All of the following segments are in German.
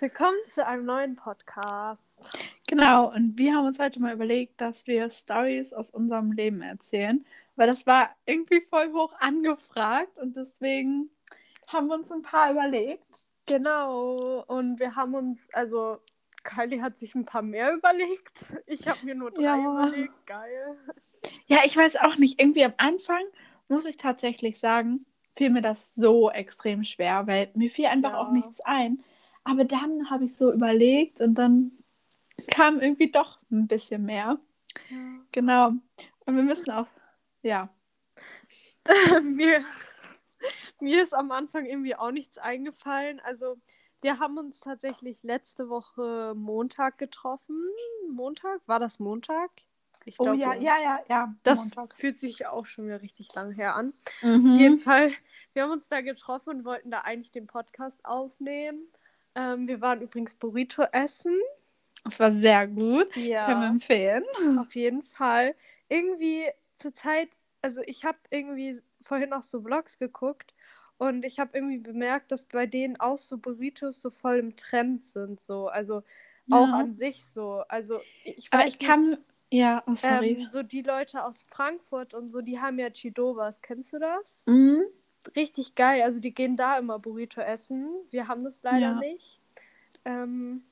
Willkommen zu einem neuen Podcast. Genau, und wir haben uns heute mal überlegt, dass wir Stories aus unserem Leben erzählen, weil das war irgendwie voll hoch angefragt und deswegen haben wir uns ein paar überlegt. Genau, und wir haben uns, also Kylie hat sich ein paar mehr überlegt. Ich habe mir nur drei Ja. überlegt. Geil. Ja, ich weiß auch nicht, irgendwie am Anfang muss ich tatsächlich sagen, fiel mir das so extrem schwer, weil mir fiel einfach Ja. auch nichts ein. Aber dann habe ich so überlegt und dann kam irgendwie doch ein bisschen mehr. Genau. Und wir müssen auch, ja, mir, mir ist am Anfang irgendwie auch nichts eingefallen. Also, wir haben uns tatsächlich letzte Woche Montag getroffen. Montag? War das Montag? Ich Oh glaub, ja, so. ja, ja, ja. Das Montag. fühlt sich auch schon wieder richtig lang her an. Mhm. Auf jeden Fall, wir haben uns da getroffen und wollten da eigentlich den Podcast aufnehmen. Ähm, wir waren übrigens Burrito essen. Das war sehr gut. Können wir Ja, empfehlen. auf jeden Fall. Irgendwie zur Zeit, also ich habe irgendwie vorhin auch so Vlogs geguckt und ich habe irgendwie bemerkt, dass bei denen auch so Burritos so voll im Trend sind. So. Also auch Ja. an sich so. Also ich Aber ich nicht, kann. Ja, oh, sorry. ähm, so die Leute aus Frankfurt und so, die haben ja Chidobas. Kennst du das? Mhm. Richtig geil. Also die gehen da immer Burrito essen. Wir haben das leider Ja. nicht. Ähm,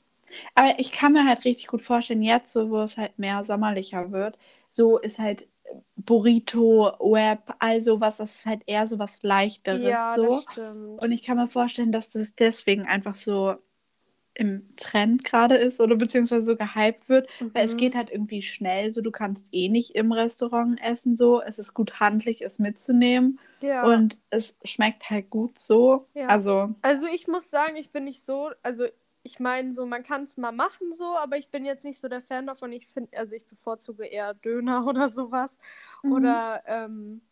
Aber ich kann mir halt richtig gut vorstellen, jetzt, so, wo es halt mehr sommerlicher wird, so ist halt Burrito, Wrap, also was, das ist halt eher so was Leichteres. ja, so. das stimmt. Und ich kann mir vorstellen, dass das deswegen einfach so im Trend gerade ist oder beziehungsweise so gehypt wird, weil es Mhm. geht halt irgendwie schnell, so du kannst eh nicht im Restaurant essen, so es ist gut handlich, es mitzunehmen ja. und es schmeckt halt gut so. Ja. Also also ich muss sagen, ich bin nicht so, also ich meine so, man kann es mal machen so, aber ich bin jetzt nicht so der Fan davon. Ich finde, also ich bevorzuge eher Döner oder sowas Mhm. oder ähm,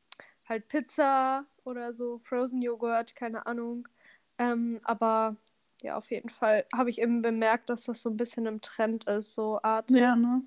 halt Pizza oder so, Frozen Joghurt, keine Ahnung. Ähm, aber ja, auf jeden Fall habe ich eben bemerkt, dass das so ein bisschen im Trend ist, so Art. ja, ne?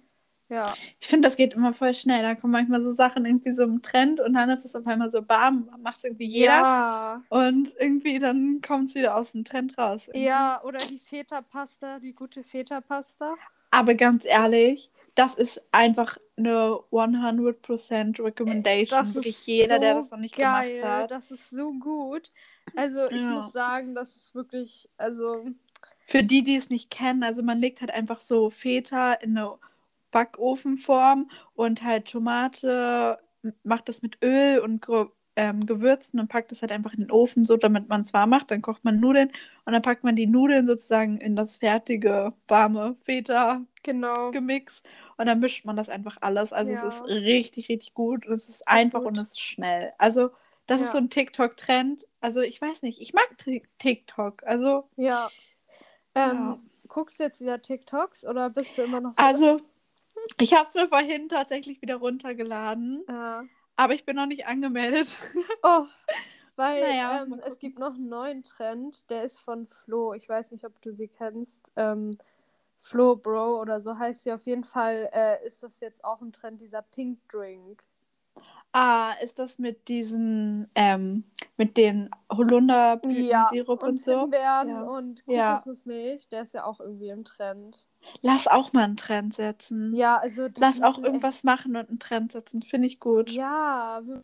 Ja. Ich finde, das geht immer voll schnell. Da kommen manchmal so Sachen irgendwie so im Trend und dann ist es auf einmal so bam, macht es irgendwie jeder. Ja. Und irgendwie dann kommt es wieder aus dem Trend raus. irgendwie. Ja, oder die Feta-Pasta, die gute Feta-Pasta. Aber ganz ehrlich, das ist einfach eine 100% Recommendation. Das Wirklich ist jeder, der so das noch nicht geil. gemacht hat. Das ist so gut. Also ich Ja. muss sagen, das ist wirklich, also Für die, die es nicht kennen, also man legt halt einfach so Feta in eine Backofenform und halt Tomate, macht das mit Öl und ähm, Gewürzen und packt es halt einfach in den Ofen, so damit man es warm macht. Dann kocht man Nudeln und dann packt man die Nudeln sozusagen in das fertige, warme Feta-Gemix genau. und dann mischt man das einfach alles. Also es Ja. ist richtig, richtig gut und es ist einfach gut. und es ist schnell. Also das ist Ja. so ein TikTok-Trend. Also ich weiß nicht, ich mag Tik- TikTok. Also Ja. Ähm, Ja. Guckst du jetzt wieder TikToks oder bist du immer noch so? Also, ich habe es mir vorhin tatsächlich wieder runtergeladen, Ja. Aber ich bin noch nicht angemeldet. Oh, weil Naja, ähm, es gibt noch einen neuen Trend, der ist von Flo. Ich weiß nicht, ob du sie kennst. Ähm, Flo Bro oder so heißt sie. Auf jeden Fall äh, ist das jetzt auch ein Trend, dieser Pink Drink. Ah, ist das mit diesen, ähm, mit den Holunderblütensirup und, so? Himbeeren Ja. und Ja. Kokosnussmilch, der ist ja auch irgendwie im Trend. Lass auch mal einen Trend setzen. Ja, also Lass auch irgendwas machen und einen Trend setzen. Finde ich gut. Ja, wir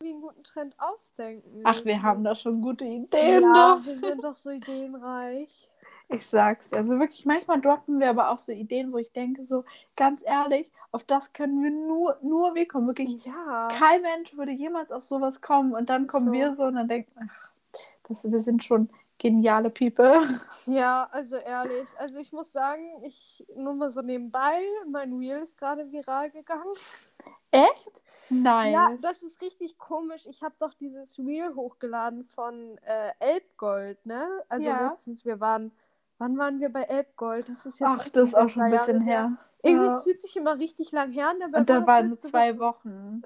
einen guten Trend ausdenken. Ach, wir haben da schon gute Ideen. Ja, doch. wir sind doch so ideenreich. Ich sag's dir. Also wirklich, manchmal droppen wir aber auch so Ideen, wo ich denke, so ganz ehrlich, auf das können wir nur, nur wir kommen. Wirklich, Ja. kein Mensch würde jemals auf sowas kommen und dann kommen So. wir so und dann denken, ach, das, wir sind schon geniale People. Ja, also ehrlich. Also ich muss sagen, ich nur mal so nebenbei, mein Reel ist gerade viral gegangen. Echt? Nein. Ja, das ist richtig komisch. Ich habe doch dieses Reel hochgeladen von äh, Elbgold, ne? Also Ja. letztens, wir waren, wann waren wir bei Elbgold? Das ist jetzt Ach, das ist auch schon ein bisschen Jahre her. Irgendwie Ja. es fühlt sich immer richtig lang her. an, dabei Und da waren letzte zwei Woche. Wochen.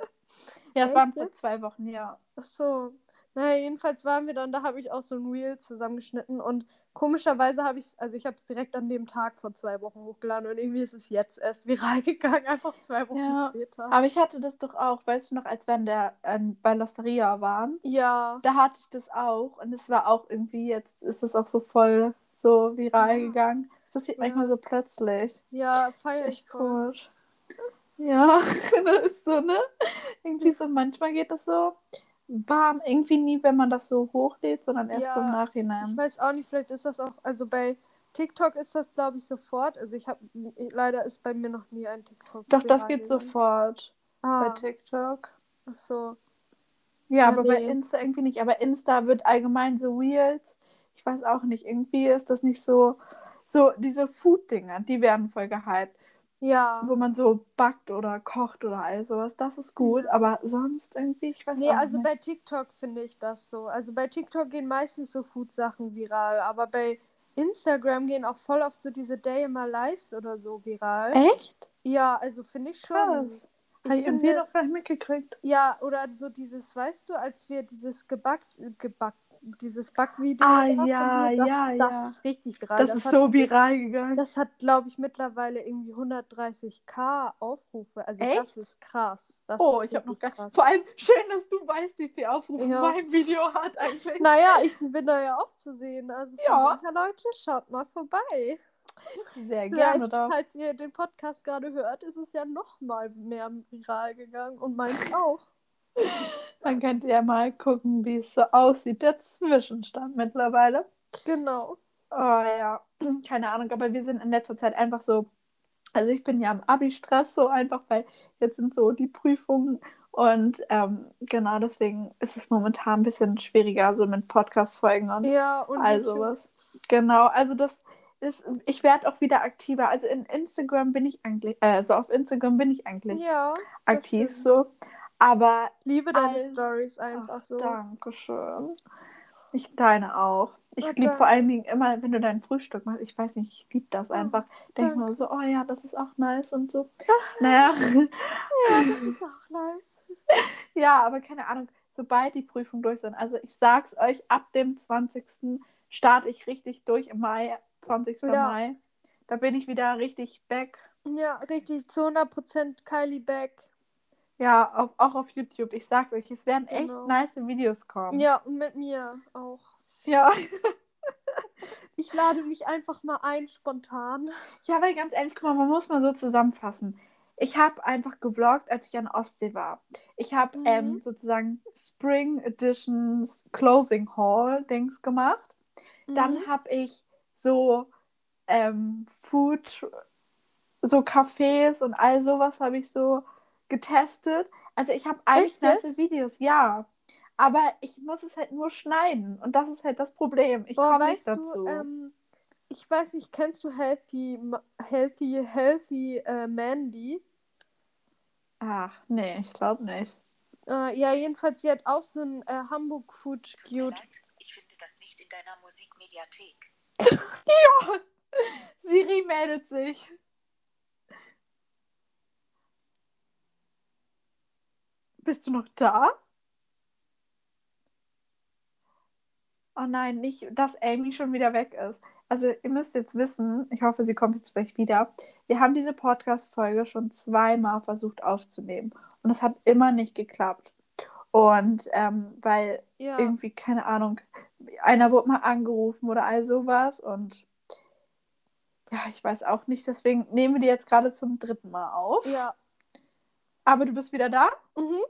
Ja, es waren vor zwei Wochen, ja. Ach so. Naja, jedenfalls waren wir dann, da habe ich auch so ein Reel zusammengeschnitten und komischerweise habe ich es, also ich habe es direkt an dem Tag vor zwei Wochen hochgeladen und irgendwie ist es jetzt erst viral gegangen, einfach zwei Wochen Ja, später. Aber ich hatte das doch auch, weißt du noch, als wir an der, ähm, bei Losteria waren, Ja, da hatte ich das auch und es war auch irgendwie, jetzt ist es auch so voll so viral Ja. gegangen. Das passiert Ja. manchmal so plötzlich. Ja, feier ich komisch. Ja, das ist so, ne? Irgendwie so, manchmal geht das so warm. Irgendwie nie, wenn man das so hochlädt, sondern erst so im Ja, Ich Nachhinein. weiß auch nicht, vielleicht ist das auch, also bei TikTok ist das, glaube ich, sofort. Also ich habe, leider ist bei mir noch nie ein TikTok. Doch, das geht gegangen. sofort bei Ah, TikTok. ach so. Ja, Ja, aber bei nee. Insta irgendwie nicht. Aber Insta wird allgemein so Reels. Ich weiß auch nicht. Irgendwie ist das nicht so. So, diese Food-Dinger, die werden voll gehypt. Ja. Wo man so backt oder kocht oder all sowas. Das ist gut. Aber sonst irgendwie, ich weiß Nee, auch also nicht. bei TikTok finde ich das so. Also bei TikTok gehen meistens so Food-Sachen viral, aber bei Instagram gehen auch voll oft so diese Day in my Lives oder so viral. Echt? Ja, also finde ich schon. Krass. Ich Habe ich irgendwie noch gar nicht mitgekriegt. Ja, oder so dieses, weißt du, als wir dieses gebackt, gebackt, dieses Backvideo Ah, ja, das, ja, das ja. ist richtig viral. Das, ist hat, so viral gegangen. Das hat, glaube ich, mittlerweile irgendwie 130k Aufrufe. Also Echt? das ist krass. Das oh, ist ich habe noch gar krass. Vor allem schön, dass du weißt, wie viel Aufrufe Ja. mein Video hat eigentlich. Naja, ich bin da ja auch zu sehen. Also Ja. Leute, schaut mal vorbei. Sehr gerne Vielleicht, doch. falls ihr den Podcast gerade hört, ist es ja noch mal mehr viral gegangen und meins auch. Dann könnt ihr mal gucken, wie es so aussieht, der Zwischenstand mittlerweile. Genau. Oh ja, keine Ahnung, aber wir sind in letzter Zeit einfach so, also ich bin ja im Abi-Stress so einfach, weil jetzt sind so die Prüfungen und ähm, genau deswegen ist es momentan ein bisschen schwieriger so mit Podcast-Folgen und Ja, und all sowas. Genau, also das ist, ich werde auch wieder aktiver. Also in Instagram bin ich eigentlich, also auf Instagram bin ich eigentlich Ja, aktiv stimmt. Aber liebe deine All- Stories einfach Ach, so. danke schön. Ich deine auch. Ich Oh, liebe vor allen Dingen immer, wenn du dein Frühstück machst. Ich weiß nicht, ich liebe das Oh, einfach. Denke danke. mir so, oh ja, das ist auch nice und so. Naja, Ja, das ist auch nice. ja, aber keine Ahnung, sobald die Prüfungen durch sind. Also ich sag's euch, ab dem 20. starte ich richtig durch im Mai, 20. Ja. Mai. Da bin ich wieder richtig back. Ja, richtig, zu 100% Kylie Beck. Ja, auf, auch auf YouTube. Ich sag's euch, es werden echt Genau. nice Videos kommen. Ja, und mit mir auch. Ja. Ich lade mich einfach mal ein, spontan. Ja, weil ganz ehrlich, guck mal, man muss mal so zusammenfassen. Ich habe einfach gevloggt, als ich an Ostsee war. Ich habe Mhm. ähm, sozusagen Spring Editions Closing Haul Dings gemacht. Dann Mhm. habe ich so ähm, Food, so Cafés und all sowas habe ich so getestet. Also ich habe eigentlich nice Videos, ja. Aber ich muss es halt nur schneiden. Und das ist halt das Problem. Ich komme nicht dazu. Du, ähm, ich weiß nicht, kennst du Healthy, Healthy, Healthy äh, Mandy? Ach, nee, ich glaube nicht. Äh, ja, jedenfalls, sie hat auch so ein äh, Hamburg Food Tut mir Cute. leid, ich finde das nicht in deiner Musikmediathek. Siri meldet sich. Bist du noch da? Oh nein, nicht, dass Amy schon wieder weg ist. Also ihr müsst jetzt wissen, ich hoffe, sie kommt jetzt gleich wieder. Wir haben diese Podcast-Folge schon zweimal versucht aufzunehmen und es hat immer nicht geklappt. Und ähm, weil Ja. irgendwie, keine Ahnung, einer wurde mal angerufen oder all sowas und ja, ich weiß auch nicht, deswegen nehmen wir die jetzt gerade zum dritten Mal auf. Ja. Aber du bist wieder da? Mhm.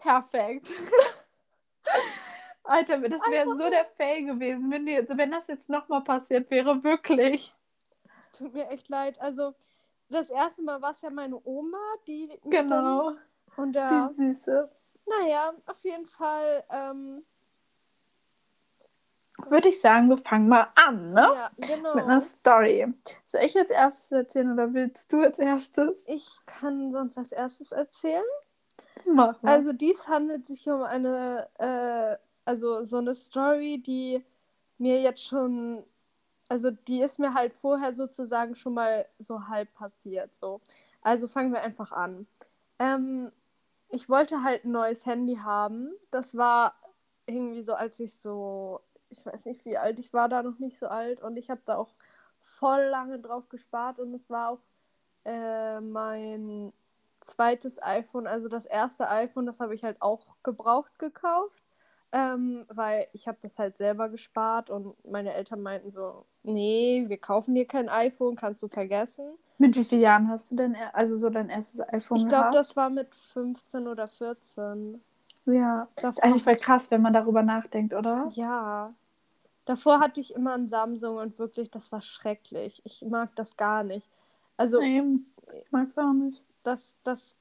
Perfekt. Alter, das wäre so der Fail gewesen, wenn, die, wenn das jetzt nochmal passiert wäre, wirklich. Es tut mir echt leid. Also, das erste Mal war es ja meine Oma, die. Genau. Dann, und ja, Die Süße. naja, auf jeden Fall. Ähm, Würde ich sagen, wir fangen mal an, ne? Ja, genau. Mit einer Story. Soll ich als erstes erzählen oder willst du als erstes? Ich kann sonst als erstes erzählen. Also dies handelt sich um eine, äh, also so eine Story, die mir jetzt schon, also die ist mir halt vorher sozusagen schon mal so halb passiert. So. Also fangen wir einfach an. Ähm, ich wollte halt ein neues Handy haben. Das war irgendwie so, als ich so, ich weiß nicht wie alt, ich war da noch nicht so alt und ich habe da auch voll lange drauf gespart und es war auch äh, mein zweites iPhone, also das erste iPhone, das habe ich halt auch gebraucht gekauft. ähm, weil ich habe das halt selber gespart und meine Eltern meinten so, nee, wir kaufen dir kein iPhone, kannst du vergessen. Mit wie vielen Jahren hast du denn, also so dein erstes iPhone Ich glaube, das war mit 15 oder 14. Ja. Davor, Ist eigentlich voll krass, wenn man darüber nachdenkt, oder? ja. Davor hatte ich immer ein Samsung und wirklich, das war schrecklich. Ich mag das gar nicht. Also, Same. Ich mag's auch nicht. Das, das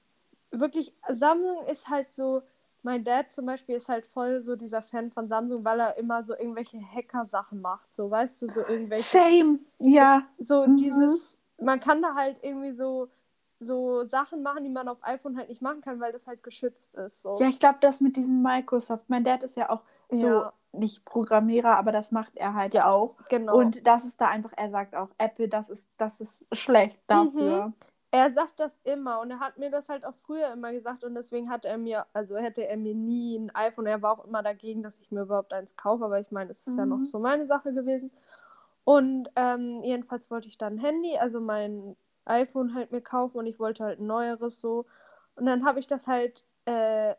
wirklich, Samsung ist halt so, mein Dad zum Beispiel ist halt voll so dieser Fan von Samsung, weil er immer so irgendwelche Hacker-Sachen macht. So, weißt du, so irgendwelche. Same. Ja. So Mhm. dieses, man kann da halt irgendwie so, so Sachen machen, die man auf iPhone halt nicht machen kann, weil das halt geschützt ist. So. Ja, ich glaube, das mit diesem Microsoft. Mein Dad ist ja auch so Ja. nicht Programmierer, aber das macht er halt Ja, auch. genau. Und das ist da einfach, er sagt auch, Apple, das ist, das ist schlecht dafür. Er sagt das immer und er hat mir das halt auch früher immer gesagt und deswegen hat er mir, also hätte er mir nie ein iPhone, er war auch immer dagegen, dass ich mir überhaupt eins kaufe, aber ich meine, es ist ja noch Mhm. so meine Sache gewesen. Und ähm, jedenfalls wollte ich dann ein Handy, also mein iPhone halt mir kaufen und ich wollte halt ein neueres so. Und dann habe ich das halt äh,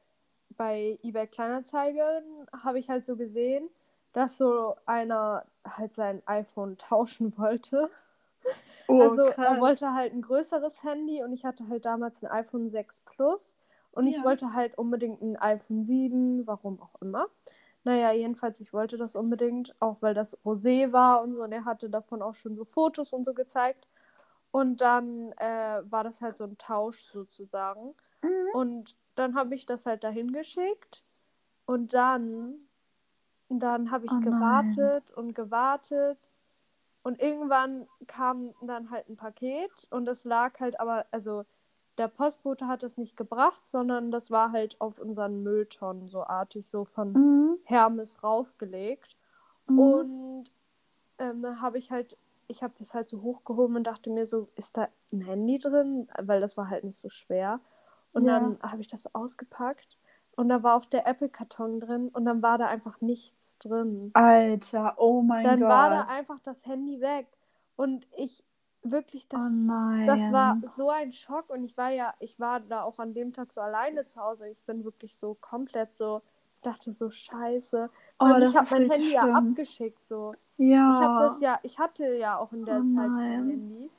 bei eBay Kleinanzeigen, habe ich halt so gesehen, dass so einer halt sein iPhone tauschen wollte. Oh, Also er krass. wollte halt ein größeres Handy und ich hatte halt damals ein iPhone 6 Plus und ich Ja. wollte halt unbedingt ein iPhone 7, warum auch immer. Naja, jedenfalls, ich wollte das unbedingt, auch weil das Rosé war und so und er hatte davon auch schon so Fotos und so gezeigt. Und dann äh, war das halt so ein Tausch sozusagen. Mhm. Und dann habe ich das halt dahin geschickt und dann, dann habe ich Oh gewartet und gewartet und irgendwann kam dann halt ein Paket und es lag halt aber, also der Postbote hat es nicht gebracht, sondern das war halt auf unseren Mülltonnen so artig, so von Mhm. Hermes raufgelegt. Mhm. Und ähm, dann habe ich halt, ich habe das halt so hochgehoben und dachte mir so, ist da ein Handy drin? Weil das war halt nicht so schwer. Und Ja. dann habe ich das so ausgepackt und da war auch der Apple-Karton drin und dann war da einfach nichts drin. Alter, oh mein dann Gott. war da einfach das Handy weg. Und ich wirklich, das, oh das war so ein Schock und ich war ja, ich war da auch an dem Tag so alleine zu Hause. Ich bin wirklich so komplett so, ich dachte so, scheiße. Oh, und ich habe mein Handy ja schlimm. abgeschickt so. Ja. Ich habe das ja, ich hatte ja auch in der Oh Zeit nein. Handy.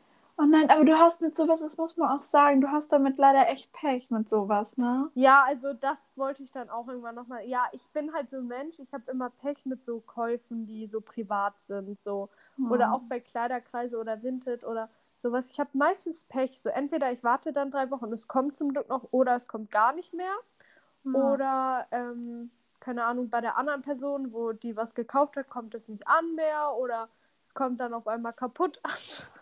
Oh nein, aber du hast mit sowas, das muss man auch sagen, du hast damit leider echt Pech mit sowas, ne? Ja, also das wollte ich dann auch irgendwann nochmal. Ja, ich bin halt so ein Mensch, ich habe immer Pech mit so Käufen, die so privat sind, so. Oder Oh. auch bei Kleiderkreise oder Vinted oder sowas. Ich habe meistens Pech. So entweder ich warte dann drei Wochen, es kommt zum Glück noch, oder es kommt gar nicht mehr. Ja. Oder, ähm, keine Ahnung, bei der anderen Person, wo die was gekauft hat, kommt es nicht an mehr. Oder es kommt dann auf einmal kaputt an.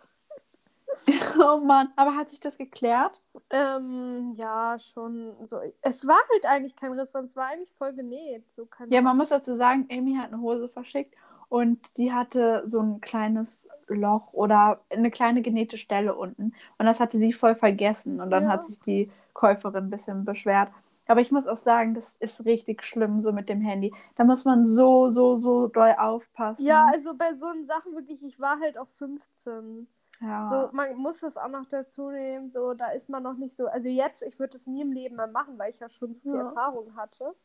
Oh Mann, aber hat sich das geklärt? ähm, ja, schon so. Es war halt eigentlich kein Riss, sondern es war eigentlich voll genäht. So keine Ja, man muss dazu sagen, Amy hat eine Hose verschickt und die hatte so ein kleines Loch oder eine kleine genähte Stelle unten. Und das hatte sie voll vergessen. Und dann Ja. hat sich die Käuferin ein bisschen beschwert. Aber ich muss auch sagen, das ist richtig schlimm so mit dem Handy. Da muss man so, so, so doll aufpassen. Ja, also bei so Sachen wirklich, ich war halt auch 15. ja. So, man muss das auch noch dazu nehmen, so, da ist man noch nicht so, also jetzt, ich würde es nie im Leben mehr machen, weil ich ja schon so viel Ja. Erfahrung hatte.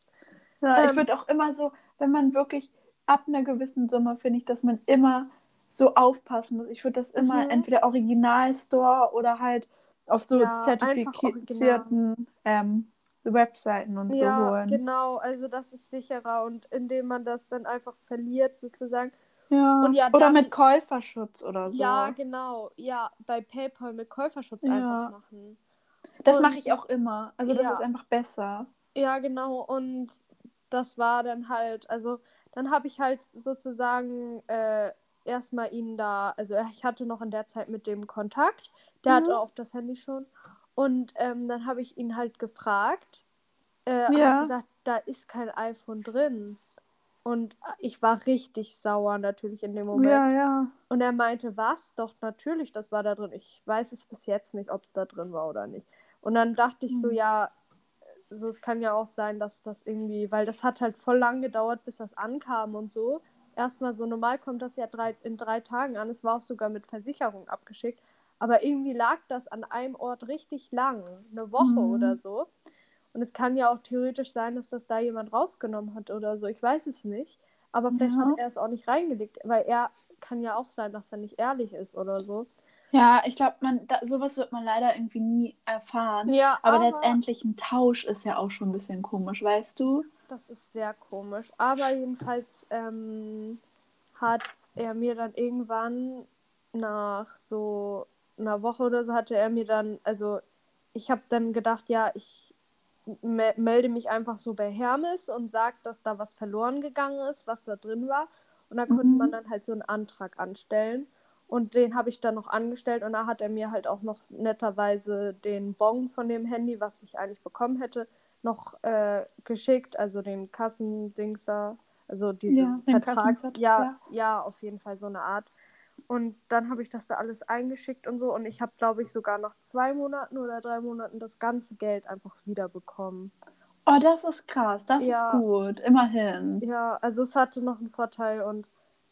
Ja, ich Ähm, würde auch immer so, wenn man wirklich ab einer gewissen Summe, finde ich, dass man immer so aufpassen muss. Ich würde das immer Mhm. entweder Original-Store oder halt auf so Ja, zertifizierten ähm, Webseiten und so holen. genau, also das ist sicherer und indem man das dann einfach verliert, sozusagen. Ja. Ja, oder dann- mit Käuferschutz oder so. Ja, genau, ja, bei PayPal mit Käuferschutz Ja. einfach machen. das mache ich auch immer. Also das Ja. ist einfach besser. Ja, genau. Und das war dann halt, also dann habe ich halt sozusagen äh, erstmal ihn da, also ich hatte noch in der Zeit mit dem Kontakt, der Mhm. hatte auch das Handy schon. Und ähm, dann habe ich ihn halt gefragt, äh, Ja. gesagt, da ist kein iPhone drin. Und ich war richtig sauer natürlich in dem Moment. Ja, ja. Und er meinte, was? Doch, natürlich, das war da drin. Ich weiß es bis jetzt nicht, ob es da drin war oder nicht. Und dann dachte ich so, Hm. ja, so es kann ja auch sein, dass das irgendwie, weil das hat halt voll lang gedauert, bis das ankam und so. Erstmal so normal kommt das ja drei, in drei Tagen an. Es war auch sogar mit Versicherung abgeschickt. Aber irgendwie lag das an einem Ort richtig lang, eine Woche Mhm. oder so. Und es kann ja auch theoretisch sein, dass das da jemand rausgenommen hat oder so. Ich weiß es nicht. Aber vielleicht Ja. hat er es auch nicht reingelegt, weil er kann ja auch sein, dass er nicht ehrlich ist oder so. Ja, ich glaube, man, da, sowas wird man leider irgendwie nie erfahren. Ja, Aber, letztendlich ein Tausch ist ja auch schon ein bisschen komisch, weißt du? Das ist sehr komisch. Aber jedenfalls ähm, hat er mir dann irgendwann nach so einer Woche oder so hatte er mir dann, also ich habe dann gedacht, ja, ich me melde mich einfach so bei Hermes und sage, dass da was verloren gegangen ist, was da drin war. Und da konnte Mhm. man dann halt so einen Antrag anstellen. Und den habe ich dann noch angestellt und da hat er mir halt auch noch netterweise den Bon von dem Handy, was ich eigentlich bekommen hätte, noch äh, geschickt, also den Kassendings da, also diesen Ja, Vertrag. Ja, ja. ja, auf jeden Fall so eine Art. Und dann habe ich das da alles eingeschickt und so und ich habe, glaube ich, sogar nach zwei Monaten oder drei Monaten das ganze Geld einfach wiederbekommen. Oh, das ist krass. Das Ja. ist gut. Immerhin. Ja, also es hatte noch einen Vorteil und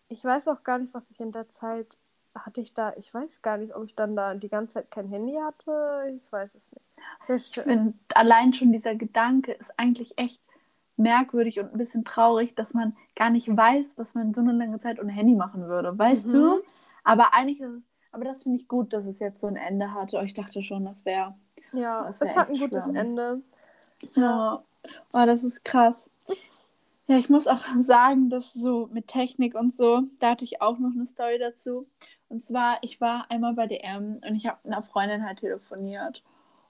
ich weiß auch gar nicht, was ich in der Zeit hatte ich da, ich weiß gar nicht, ob ich dann da die ganze Zeit kein Handy hatte. Ich weiß es nicht. Ich finde, allein schon dieser Gedanke ist eigentlich echt merkwürdig und ein bisschen traurig, dass man gar nicht weiß, was man so eine lange Zeit ohne Handy machen würde. Weißt Mhm. du? Aber eigentlich ist es, aber das finde ich gut, dass es jetzt so ein Ende hatte. Ich dachte schon, das wäre. Ja, Das es wär hat ein gutes schlimm. Ende. Ja. Oh, das ist krass. Ja, ich muss auch sagen, dass so mit Technik und so, da hatte ich auch noch eine Story dazu. Und zwar, ich war einmal bei DM und ich habe mit einer Freundin halt telefoniert.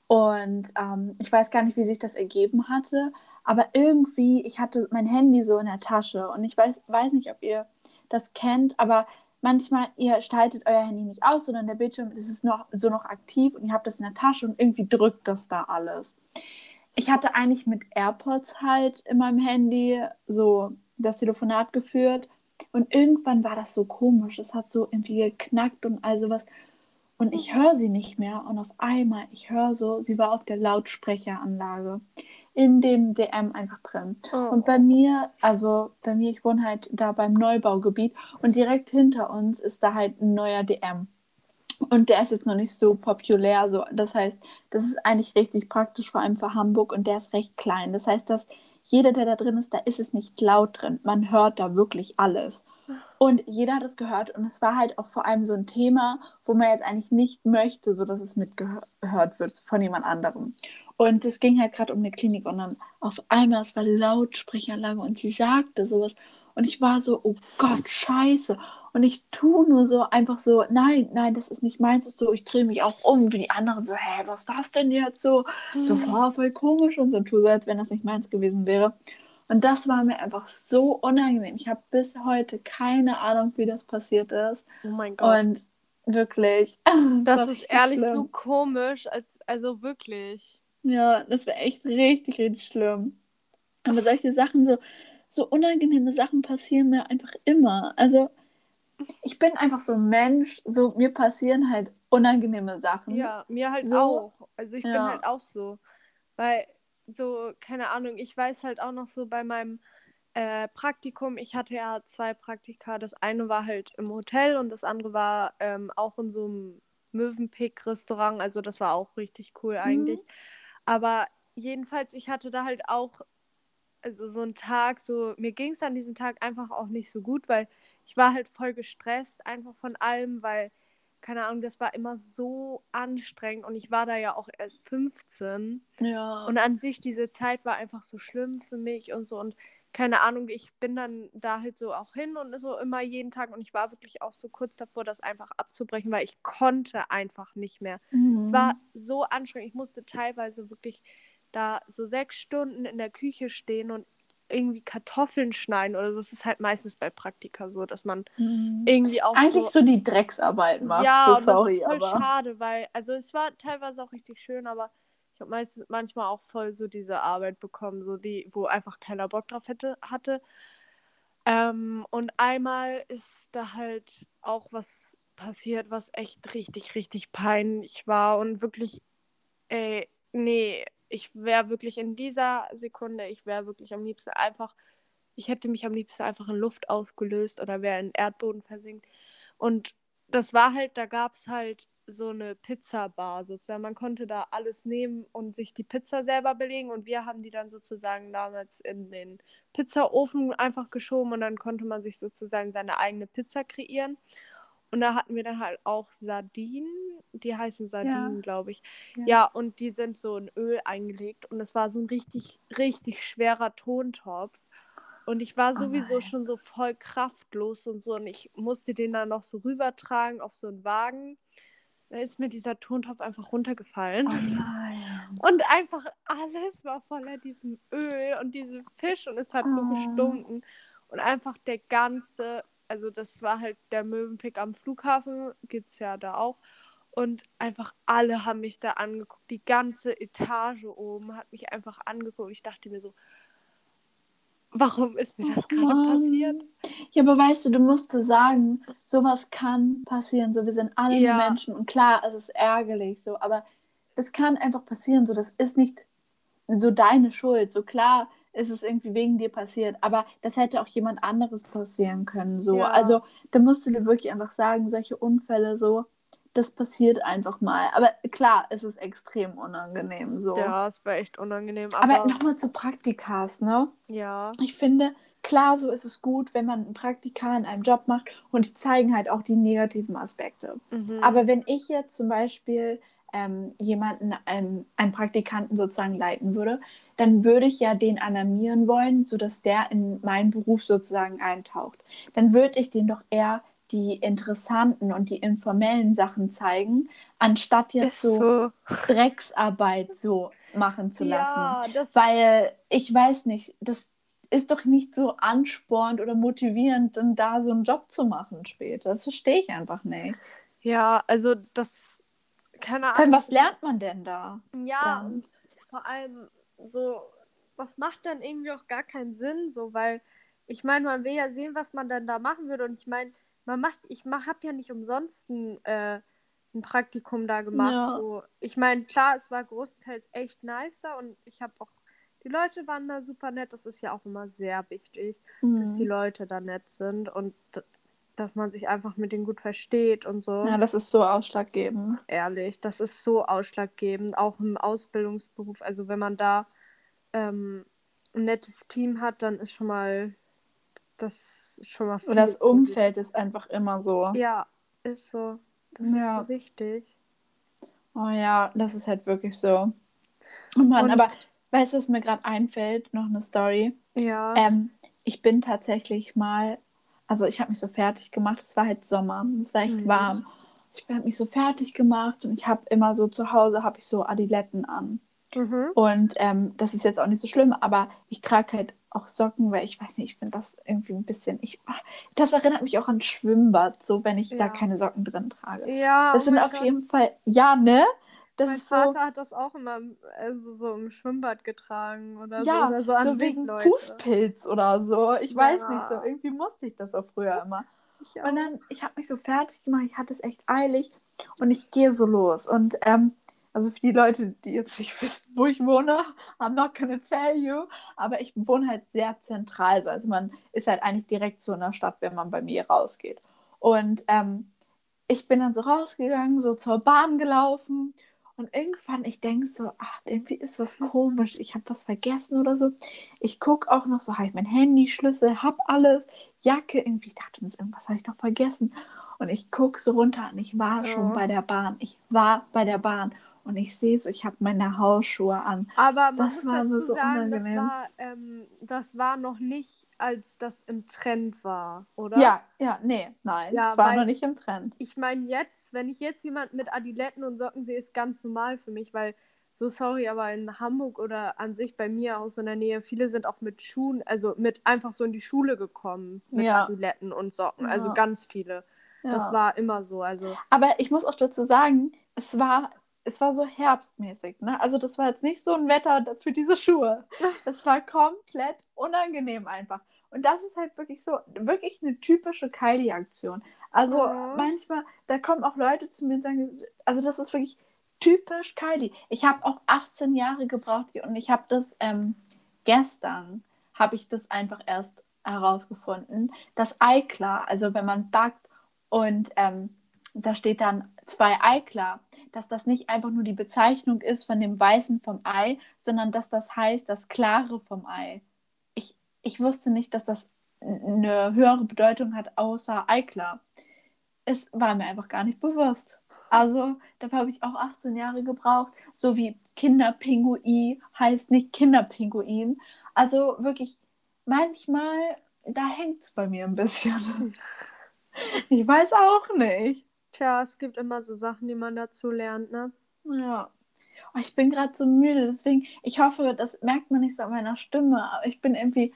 Und ähm, ich weiß gar nicht, wie sich das ergeben hatte, aber irgendwie, ich hatte mein Handy so in der Tasche und ich weiß, weiß nicht, ob ihr das kennt, aber manchmal, ihr schaltet euer Handy nicht aus, sondern der Bildschirm das ist noch so noch aktiv und ihr habt das in der Tasche und irgendwie drückt das da alles. Ich hatte eigentlich mit AirPods halt in meinem Handy so das Telefonat geführt und irgendwann war das so komisch. Es hat so irgendwie geknackt und all sowas. Und ich höre sie nicht mehr. Und auf einmal, ich höre so, sie war auf der Lautsprecheranlage in dem DM einfach drin. Oh. Und bei mir, also bei mir, ich wohne halt da beim Neubaugebiet und direkt hinter uns ist da halt ein neuer DM. Und der ist jetzt noch nicht so populär. So. Das heißt, das ist eigentlich richtig praktisch, vor allem für Hamburg und der ist recht klein. Das heißt, dass jeder, der da drin ist, da ist es nicht laut drin. Man hört da wirklich alles. Und jeder hat es gehört und es war halt auch vor allem so ein Thema, wo man jetzt eigentlich nicht möchte, so dass es mitgehört wird von jemand anderem. Und es ging halt gerade um eine Klinik und dann auf einmal, es war Lautsprecheranlage und sie sagte sowas und ich war so, oh Gott, scheiße. Und ich tue nur so einfach so, nein, nein, das ist nicht meins. Und so, ich drehe mich auch um, wie die anderen so, hä, was ist das denn jetzt so? So, boah, voll komisch und so, tue so, als wenn das nicht meins gewesen wäre. Und das war mir einfach so unangenehm. Ich habe bis heute keine Ahnung, wie das passiert ist. oh mein Gott. Und wirklich. das war ist ehrlich schlimm. so komisch, als, also wirklich. Ja, das wäre echt richtig, richtig schlimm. Aber solche Sachen, so, so unangenehme Sachen passieren mir einfach immer. Also, ich bin einfach so ein Mensch, so mir passieren halt unangenehme Sachen. Ja, mir halt So. auch. Also ich bin Ja. halt auch so. Weil so, keine Ahnung, ich weiß halt auch noch so bei meinem äh, Praktikum, ich hatte ja zwei Praktika. Das eine war halt im Hotel und das andere war ähm, auch in so einem Mövenpick-Restaurant. Also das war auch richtig cool eigentlich. Aber jedenfalls, ich hatte da halt auch, also so einen Tag, so, mir ging es an diesem Tag einfach auch nicht so gut, weil ich war halt voll gestresst, einfach von allem, weil, keine Ahnung, das war immer so anstrengend und ich war da ja auch erst 15. Ja. Und an sich, diese Zeit war einfach so schlimm für mich und so. Und keine Ahnung, ich bin dann da halt so auch hin und so immer jeden Tag. Und ich war wirklich auch so kurz davor, das einfach abzubrechen, weil ich konnte einfach nicht mehr. Mhm. Es war so anstrengend. Ich musste teilweise wirklich da so sechs Stunden in der Küche stehen und irgendwie Kartoffeln schneiden oder so. Es ist halt meistens bei Praktika so, dass man Mhm. irgendwie auch Eigentlich so so die Drecksarbeit macht. ja, so sorry, das ist voll aber. schade, weil, also es war teilweise auch richtig schön, aber habe meistens manchmal auch voll so diese Arbeit bekommen, so die, wo einfach keiner Bock drauf hätte, hatte. Ähm, und einmal ist da halt auch was passiert, was echt richtig, richtig peinlich war und wirklich, ey, nee, ich wäre wirklich in dieser Sekunde, ich wäre wirklich am liebsten einfach, ich hätte mich am liebsten einfach in Luft ausgelöst oder wäre in Erdboden versinkt. Und das war halt, da gab es halt so eine Pizzabar sozusagen. Man konnte da alles nehmen und sich die Pizza selber belegen und wir haben die dann sozusagen damals in den Pizzaofen einfach geschoben und dann konnte man sich sozusagen seine eigene Pizza kreieren. Und da hatten wir dann halt auch Sardinen, die heißen Sardinen, Ja. glaube ich. Ja. Ja. und die sind so in Öl eingelegt und es war so ein richtig, richtig schwerer Tontopf. Und ich war Oh sowieso nein. schon so voll kraftlos und so und ich musste den dann noch so rübertragen auf so einen Wagen. Da ist mir dieser Tontopf einfach runtergefallen. Oh. Und einfach alles war voller diesem Öl und diesem Fisch und es hat so Oh. gestunken. Und einfach der ganze, also das war halt der Möwenpick am Flughafen, gibt es ja da auch. Und einfach alle haben mich da angeguckt. Die ganze Etage oben hat mich einfach angeguckt. Ich dachte mir so, warum ist mir das Och, gerade passiert? Ja, aber weißt du, du musst sagen, sowas kann passieren. So, wir sind alle Ja. Menschen und klar, es ist ärgerlich, so, aber es kann einfach passieren. So, das ist nicht so deine Schuld. So klar ist es irgendwie wegen dir passiert, aber das hätte auch jemand anderes passieren können. So, Ja. also da musst du dir wirklich einfach sagen, solche Unfälle so, das passiert einfach mal. Aber klar, es ist extrem unangenehm. So. Ja, es war echt unangenehm. aber Aber, nochmal zu Praktikas, ne? ja, Ich finde, klar, so ist es gut, wenn man ein Praktika in einem Job macht und die zeigen halt auch die negativen Aspekte. mhm. Aber wenn ich jetzt zum Beispiel ähm, jemanden, ähm, einen Praktikanten sozusagen leiten würde, dann würde ich ja den alarmieren wollen, sodass der in meinen Beruf sozusagen eintaucht. Dann würde ich den doch eher die interessanten und die informellen Sachen zeigen, anstatt jetzt so, so. Drecksarbeit so machen zu lassen. Ja, das Weil ich weiß nicht, das ist doch nicht so anspornend oder motivierend, dann da so einen Job zu machen später. Das verstehe ich einfach nicht. Ja, also das, keine Ahnung. Vor allem, was lernt man denn da? Ja, dann? und vor allem so, das macht dann irgendwie auch gar keinen Sinn, so, weil ich meine, man will ja sehen, was man dann da machen würde. Und ich meine, man macht, ich mach, hab ja nicht umsonst ein, äh, ein Praktikum da gemacht. Ja. So. Ich meine, klar, es war größtenteils echt nice da und ich habe auch, die Leute waren da super nett. Das ist ja auch immer sehr wichtig, dass die Mhm. Leute da nett sind und dass man sich einfach mit denen gut versteht und so. Ja, das ist so ausschlaggebend. Ehrlich, das ist so ausschlaggebend, auch im Ausbildungsberuf. Also wenn man da ähm, ein nettes Team hat, dann ist schon mal das schon mal Und das Umfeld ist einfach immer so. Ja, ist so. Das Ja. ist so wichtig. Oh ja, das ist halt wirklich so. Oh Mann, Und- aber weißt du, was mir gerade einfällt? Noch eine Story. Ja. Ähm, ich bin tatsächlich mal, also ich habe mich so fertig gemacht. Es war halt Sommer, es war echt Mhm. warm. Ich habe mich so fertig gemacht und ich habe immer so zu Hause habe ich so Adiletten an. mhm. Und ähm, das ist jetzt auch nicht so schlimm, aber ich trage halt auch Socken, weil ich weiß nicht, ich finde das irgendwie ein bisschen, ich, ach, das erinnert mich auch an Schwimmbad, so wenn ich da Ja. keine Socken drin trage. Ja, Das oh sind auf Gott. jeden Fall, ja, ne? Das mein ist so, Vater hat das auch immer also so im Schwimmbad getragen oder ja, so. Oder so, so, an wegen Leute. Fußpilz oder so. Ich weiß Ja. nicht, so irgendwie musste ich das auch früher immer. Ich auch. Und dann, ich habe mich so fertig gemacht, ich hatte es echt eilig und ich gehe so los. Und ähm, also für die Leute, die jetzt nicht wissen, wo ich wohne, I'm not gonna tell you, aber ich wohne halt sehr zentral. Also man ist halt eigentlich direkt zu einer Stadt, wenn man bei mir rausgeht. Und ähm, ich bin dann so rausgegangen, so zur Bahn gelaufen und irgendwann, ich denke so, ach, irgendwie ist was komisch, ich habe was vergessen oder so. Ich gucke auch noch so, habe ich mein Handy, Schlüssel, hab alles, Jacke, irgendwie, ich dachte irgendwas habe ich doch vergessen. Und ich gucke so runter und ich war schon Ja. bei der Bahn. Ich war bei der Bahn und ich sehe so, ich habe meine Hausschuhe an. Aber man Das muss war dazu so sagen, das unangenehm. war, ähm, das war noch nicht, als das im Trend war, oder? Ja, ja, nee, nein, Ja, es war noch nicht im Trend. Ich meine jetzt, wenn ich jetzt jemanden mit Adiletten und Socken sehe, ist ganz normal für mich, weil so sorry, aber in Hamburg oder an sich bei mir aus in der Nähe, viele sind auch mit Schuhen, also mit einfach so in die Schule gekommen mit Ja. Adiletten und Socken, also Ja. ganz viele. Ja. Das war immer so, also Aber ich muss auch dazu sagen, es war, es war so herbstmäßig. Ne? Also das war jetzt nicht so ein Wetter für diese Schuhe. Es war komplett unangenehm einfach. Und das ist halt wirklich so, wirklich eine typische Kylie-Aktion. Also Mhm. manchmal, da kommen auch Leute zu mir und sagen, also das ist wirklich typisch Kylie. Ich habe auch 18 Jahre gebraucht und ich habe das ähm, gestern, habe ich das einfach erst herausgefunden, dass Eiklar, also wenn man backt und ähm, da steht dann zwei Eiklar, dass das nicht einfach nur die Bezeichnung ist von dem Weißen vom Ei, sondern dass das heißt das Klare vom Ei. Ich, ich wusste nicht, dass das eine höhere Bedeutung hat außer Eiklar. Es war mir einfach gar nicht bewusst. Also, dafür habe ich auch 18 Jahre gebraucht. So wie Kinderpinguin heißt nicht Kinderpinguin. Also wirklich, manchmal, da hängt es bei mir ein bisschen. Ich weiß auch nicht. Tja, es gibt immer so Sachen, die man dazu lernt, ne? Ja. Oh, ich bin gerade so müde, deswegen, ich hoffe, das merkt man nicht so an meiner Stimme, aber ich bin irgendwie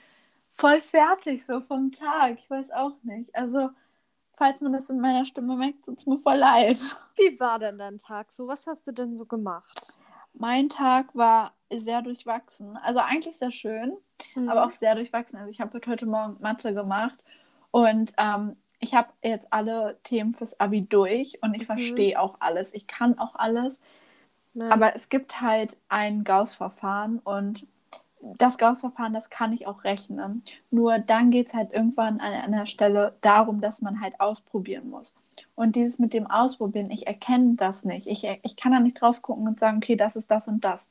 voll fertig so vom Tag. Ich weiß auch nicht. Also, falls man das in meiner Stimme merkt, tut es mir voll leid. Wie war denn dein Tag so? Was hast du denn so gemacht? Mein Tag war sehr durchwachsen. Also eigentlich sehr schön, Mhm. aber auch sehr durchwachsen. Also ich habe heute Morgen Mathe gemacht und ähm, ich habe jetzt alle Themen fürs Abi durch und ich Mhm. verstehe auch alles. Ich kann auch alles. Ja. Aber es gibt halt ein Gauss-Verfahren und das Gauss-Verfahren, das kann ich auch rechnen. Nur dann geht es halt irgendwann an einer Stelle darum, dass man halt ausprobieren muss. Und dieses mit dem Ausprobieren, ich erkenne das nicht. Ich, ich kann da nicht drauf gucken und sagen, okay, das ist das und das.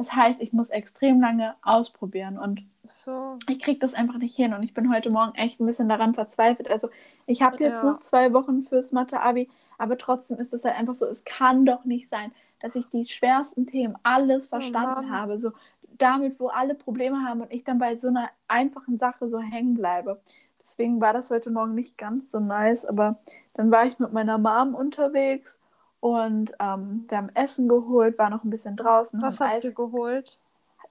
Das heißt, ich muss extrem lange ausprobieren und so. ich kriege das einfach nicht hin und ich bin heute Morgen echt ein bisschen daran verzweifelt. Also ich habe jetzt Ja. noch zwei Wochen fürs Mathe-Abi, aber trotzdem ist es halt einfach so, es kann doch nicht sein, dass ich die schwersten Themen alles verstanden Mann. habe. So damit, wo alle Probleme haben und ich dann bei so einer einfachen Sache so hängen bleibe. Deswegen war das heute Morgen nicht ganz so nice, aber dann war ich mit meiner Mom unterwegs und ähm, wir haben Essen geholt, war noch ein bisschen draußen, Was habt ihr Eis. geholt?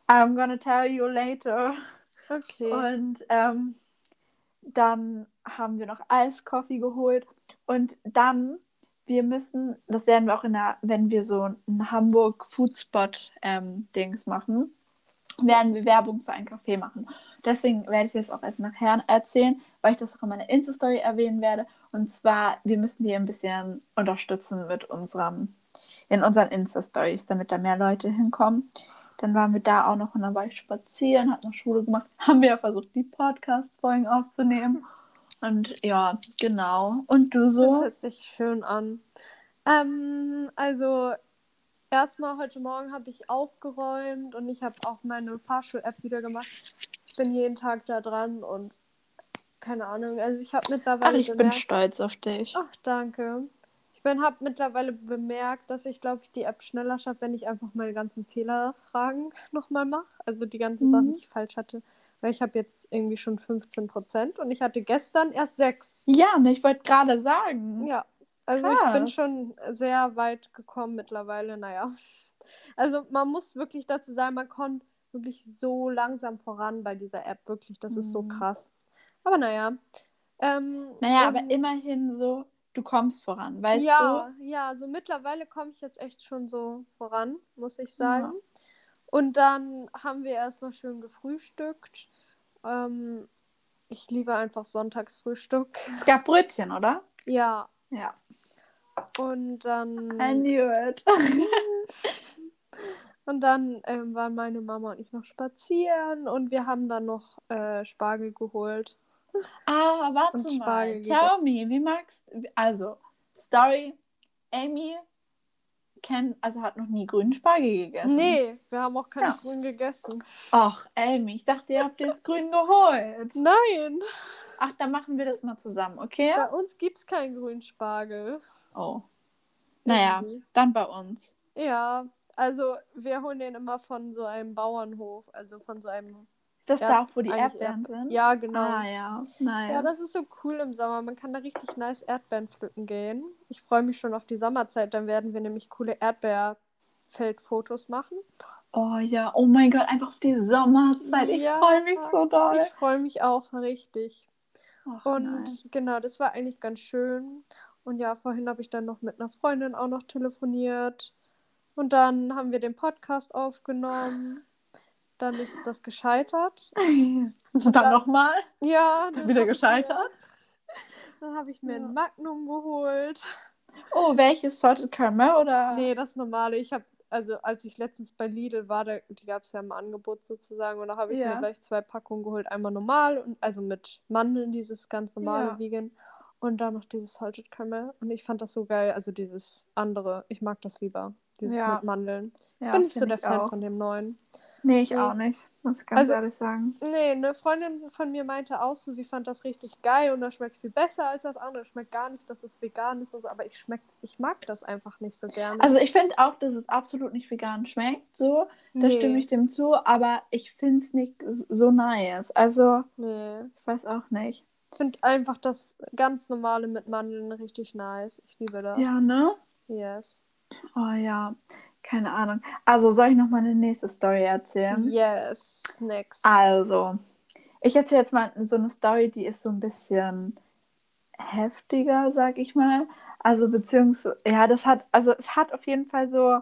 I'm gonna tell you later. Okay. Und ähm, dann haben wir noch Eiskoffee geholt. Und dann, wir müssen, das werden wir auch in der, wenn wir so ein Hamburg Foodspot ähm, Dings machen, werden wir Werbung für ein Café machen. Deswegen werde ich das auch erst nachher erzählen, weil ich das auch in meiner Insta-Story erwähnen werde. Und zwar, wir müssen die ein bisschen unterstützen mit unserem, in unseren Insta-Stories, damit da mehr Leute hinkommen. Dann waren wir da auch noch und dann war ich spazieren, hat noch Schule gemacht. Haben wir ja versucht, die Podcast-Folgen aufzunehmen. Und ja, genau. Und du Das so? hört sich schön an. Ähm, also erstmal heute Morgen habe ich aufgeräumt und ich habe auch meine Fahrschul-App wieder gemacht. Ich bin jeden Tag da dran und keine Ahnung. Also ich habe Ach, mittlerweile ich bin bemerkt, stolz auf dich. Ach, danke. Ich bin habe mittlerweile bemerkt, dass ich glaube ich die App schneller schaffe, wenn ich einfach meine ganzen Fehlerfragen nochmal mache. Also die ganzen Mhm. Sachen, die ich falsch hatte. Weil ich habe jetzt irgendwie schon 15 Prozent und ich hatte gestern erst sechs. Ja, ne, ich wollte gerade sagen. Ja, also ich bin Krass. schon sehr weit gekommen mittlerweile, naja. Also man muss wirklich dazu sagen, man kommt wirklich so langsam voran bei dieser App, wirklich, das ist so Mhm. krass. Aber naja. Ähm, Naja, und- aber immerhin so, du kommst voran, weißt ja, ja, so mittlerweile komme ich jetzt echt schon so voran, muss ich sagen. Und dann haben wir erstmal schön gefrühstückt. Ähm, ich liebe einfach Sonntagsfrühstück. du? Es gab Brötchen, oder? Ja, Ja. und dann. I knew it. Und dann ähm, waren meine Mama und ich noch spazieren und wir haben dann noch äh, Spargel geholt. ah, warte Und mal. Spargel Tell me, wie magst Also, Story, Amy kennt, also hat noch nie grünen Spargel gegessen. Nee, wir haben auch keinen Ja. grün gegessen. Ach, Amy, ich dachte, ihr habt jetzt grün geholt. Nein, Ach, dann machen wir das mal zusammen, okay? bei uns gibt es keinen grünen Spargel. Oh. Naja, Irgendwie. dann bei uns. Ja, also wir holen den immer von so einem Bauernhof, also von so einem. Ist das Ja, da auch, wo die Erdbeeren Erd- sind? Ja, genau. Ah, ja. Naja. Ja, das ist so cool im Sommer. Man kann da richtig nice Erdbeeren pflücken gehen. Ich freue mich schon auf die Sommerzeit. Dann werden wir nämlich coole Erdbeerfeldfotos machen. Oh ja, oh mein Gott, einfach auf die Sommerzeit. Ich Ja. freue mich so doll. Ich freue mich auch richtig. Ach, Und nice. genau, das war eigentlich ganz schön. Und ja, vorhin habe ich dann noch mit einer Freundin auch noch telefoniert. Und dann haben wir den Podcast aufgenommen. Dann ist das gescheitert. Und dann nochmal? Ja, dann Wieder gescheitert? Mir, dann habe ich mir Ja. ein Magnum geholt. Oh, welches? Salted Caramel oder? Nee, das normale. Ich habe, also als ich letztens bei Lidl war, da, die gab es ja im Angebot sozusagen. Und da habe ich Ja. mir gleich zwei Packungen geholt. Einmal normal und also mit Mandeln, dieses ganz normale Ja. Vegan. Und dann noch dieses Salted Caramel. Und ich fand das so geil. Also dieses andere. Ich mag das lieber. Dieses Ja. mit Mandeln. Ja, Bin nicht so der ich Fan auch. von dem neuen. Nee, ich Nee. auch nicht. Muss ich ganz Also- ehrlich sagen. Nee, eine Freundin von mir meinte auch so, sie fand das richtig geil und das schmeckt viel besser als das andere. Schmeckt gar nicht, dass es vegan ist und so, aber ich schmeck, ich mag das einfach nicht so gerne. Also ich finde auch, dass es absolut nicht vegan schmeckt. So, da Nee. stimme ich dem zu, aber ich finde es nicht so nice. Also, nee. ich weiß auch nicht. Ich finde einfach das ganz normale mit Mandeln richtig nice. Ich liebe das. Ja, ne? Yes. Oh ja, keine Ahnung. Also soll ich noch mal eine nächste Story erzählen? Yes. Next. Also, ich erzähle jetzt mal so eine Story, die ist so ein bisschen heftiger, sag ich mal. Also beziehungsweise, ja, das hat, also es hat auf jeden Fall so,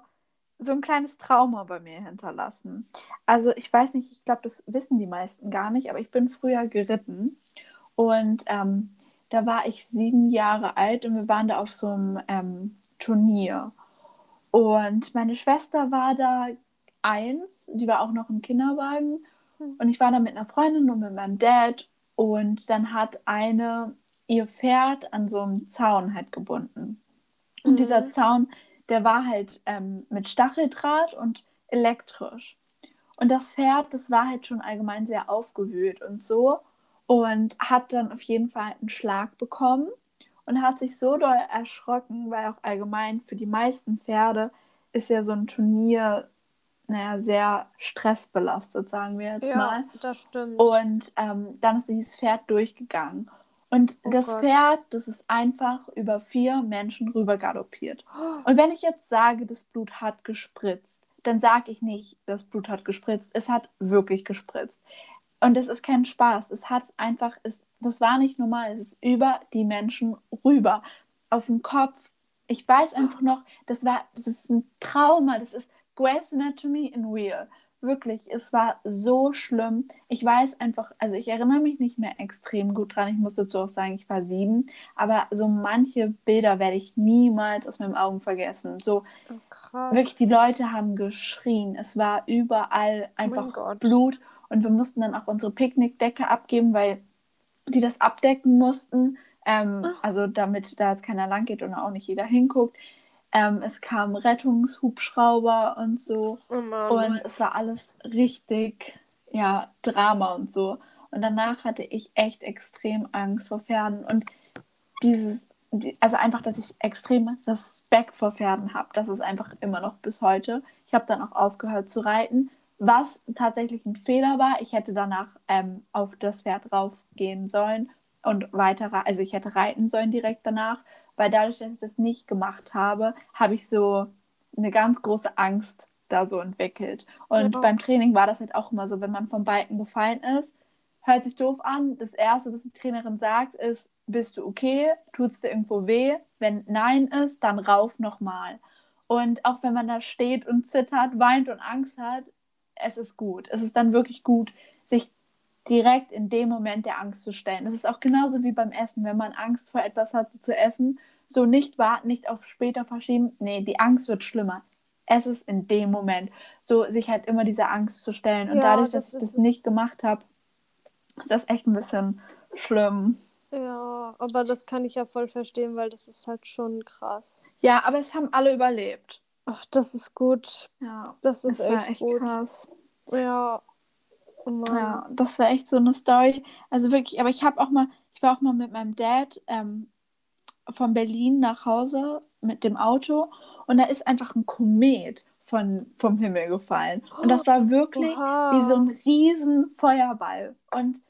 so ein kleines Trauma bei mir hinterlassen. Also ich weiß nicht, ich glaube, das wissen die meisten gar nicht, aber ich bin früher geritten und ähm, da war ich sieben Jahre alt und wir waren da auf so einem ähm, Turnier. Und meine Schwester war da eins, die war auch noch im Kinderwagen. Und ich war da mit einer Freundin und mit meinem Dad. Und dann hat eine ihr Pferd an so einem Zaun halt gebunden. Und Mhm. dieser Zaun, der war halt ähm, mit Stacheldraht und elektrisch. Und das Pferd, das war halt schon allgemein sehr aufgewühlt und so. Und hat dann auf jeden Fall einen Schlag bekommen und hat sich so doll erschrocken, weil auch allgemein für die meisten Pferde ist ja so ein Turnier, naja, sehr stressbelastet, sagen wir jetzt ja, mal. das stimmt. Und ähm, dann ist dieses Pferd durchgegangen. Und Oh das Gott. Pferd, das ist einfach über vier Menschen rüber galoppiert. Und wenn ich jetzt sage, das Blut hat gespritzt, dann sage ich nicht, das Blut hat gespritzt. Es hat wirklich gespritzt. Und es ist kein Spaß. Es hat einfach, es, das war nicht normal. Es ist über die Menschen rüber. Auf dem Kopf. Ich weiß einfach noch, das war, das ist ein Trauma. Das ist Grey's Anatomy in Real. Wirklich, es war so schlimm. Ich weiß einfach, also ich erinnere mich nicht mehr extrem gut dran. Ich muss dazu auch sagen, ich war sieben. Aber so manche Bilder werde ich niemals aus meinen Augen vergessen. So oh, krass. wirklich, die Leute haben geschrien. Es war überall einfach Gott. Blut. Und wir mussten dann auch unsere Picknickdecke abgeben, weil die das abdecken mussten. Ähm, Ah. also damit da jetzt keiner lang geht und auch nicht jeder hinguckt. Ähm, es kamen Rettungshubschrauber und so. Oh Mann. Und es war alles richtig, ja, Drama und so. Und danach hatte ich echt extrem Angst vor Pferden. Und dieses, die, also einfach, dass ich extrem Respekt vor Pferden habe. Das ist einfach immer noch bis heute. Ich habe dann auch aufgehört zu reiten, was tatsächlich ein Fehler war. Ich hätte danach ähm, auf das Pferd raufgehen sollen und weiter, also ich hätte reiten sollen direkt danach, weil dadurch, dass ich das nicht gemacht habe, habe ich so eine ganz große Angst da so entwickelt. Und Ja. beim Training war das halt auch immer so, wenn man vom Balken gefallen ist, hört sich doof an. Das Erste, was die Trainerin sagt, ist, bist du okay? Tut es dir irgendwo weh? Wenn nein ist, dann rauf nochmal. Und auch wenn man da steht und zittert, weint und Angst hat, es ist gut. Es ist dann wirklich gut, sich direkt in dem Moment der Angst zu stellen. Das ist auch genauso wie beim Essen, wenn man Angst vor etwas hat zu essen, so nicht warten, nicht auf später verschieben. Nee, die Angst wird schlimmer. Es ist in dem Moment. So sich halt immer diese Angst zu stellen. Und Ja, dadurch, das dass ich ist das es. nicht gemacht habe, ist das echt ein bisschen schlimm. Ja, aber das kann ich ja voll verstehen, weil das ist halt schon krass. Ja, aber es haben alle überlebt. Ach, das ist gut. Ja, Das ist war echt echt gut. krass. Ja. Oh. Ja, das war echt so eine Story. Also wirklich, aber ich habe auch mal, ich war auch mal mit meinem Dad ähm, von Berlin nach Hause mit dem Auto und da ist einfach ein Komet von, vom Himmel gefallen. Und das war wirklich Oha. wie so ein riesen Feuerball. Und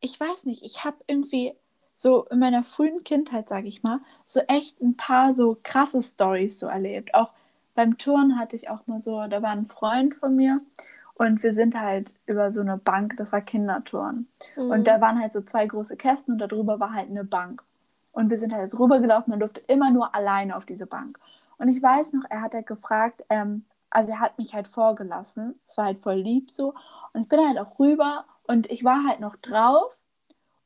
ich weiß nicht, ich habe irgendwie so in meiner frühen Kindheit, sage ich mal, so echt ein paar so krasse Stories so erlebt. Auch beim Turnen hatte ich auch mal so, da war ein Freund von mir und wir sind halt über so eine Bank, das war Kinderturnen. Mhm. Und da waren halt so zwei große Kästen und darüber war halt eine Bank. Und wir sind halt jetzt rübergelaufen, man durfte immer nur alleine auf diese Bank. Und ich weiß noch, er hat halt gefragt, ähm, also er hat mich halt vorgelassen. Es war halt voll lieb so. Und ich bin halt auch rüber und ich war halt noch drauf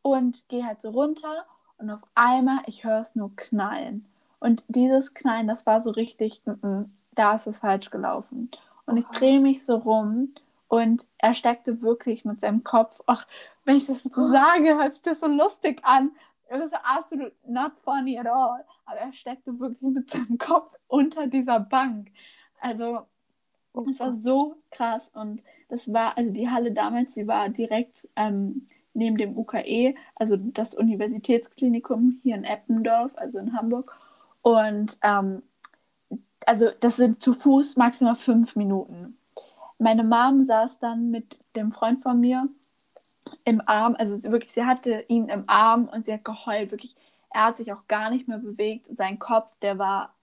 und gehe halt so runter und auf einmal, ich höre es nur knallen. Und dieses Knallen, das war so richtig, mm -mm, da ist was falsch gelaufen. Und ich drehe mich so rum und er steckte wirklich mit seinem Kopf, ach, wenn ich das jetzt so sage, hört sich das so lustig an. Es war absolut not funny at all. Aber er steckte wirklich mit seinem Kopf unter dieser Bank. Also, Oh es war so krass. Und das war, also die Halle damals, die war direkt ähm, neben dem UKE, also das Universitätsklinikum hier in Eppendorf, also in Hamburg. Und ähm, also das sind zu Fuß maximal fünf Minuten. Meine Mom saß dann mit dem Freund von mir im Arm, also sie wirklich, sie hatte ihn im Arm und sie hat geheult, wirklich. Er hat sich auch gar nicht mehr bewegt. Sein Kopf, der war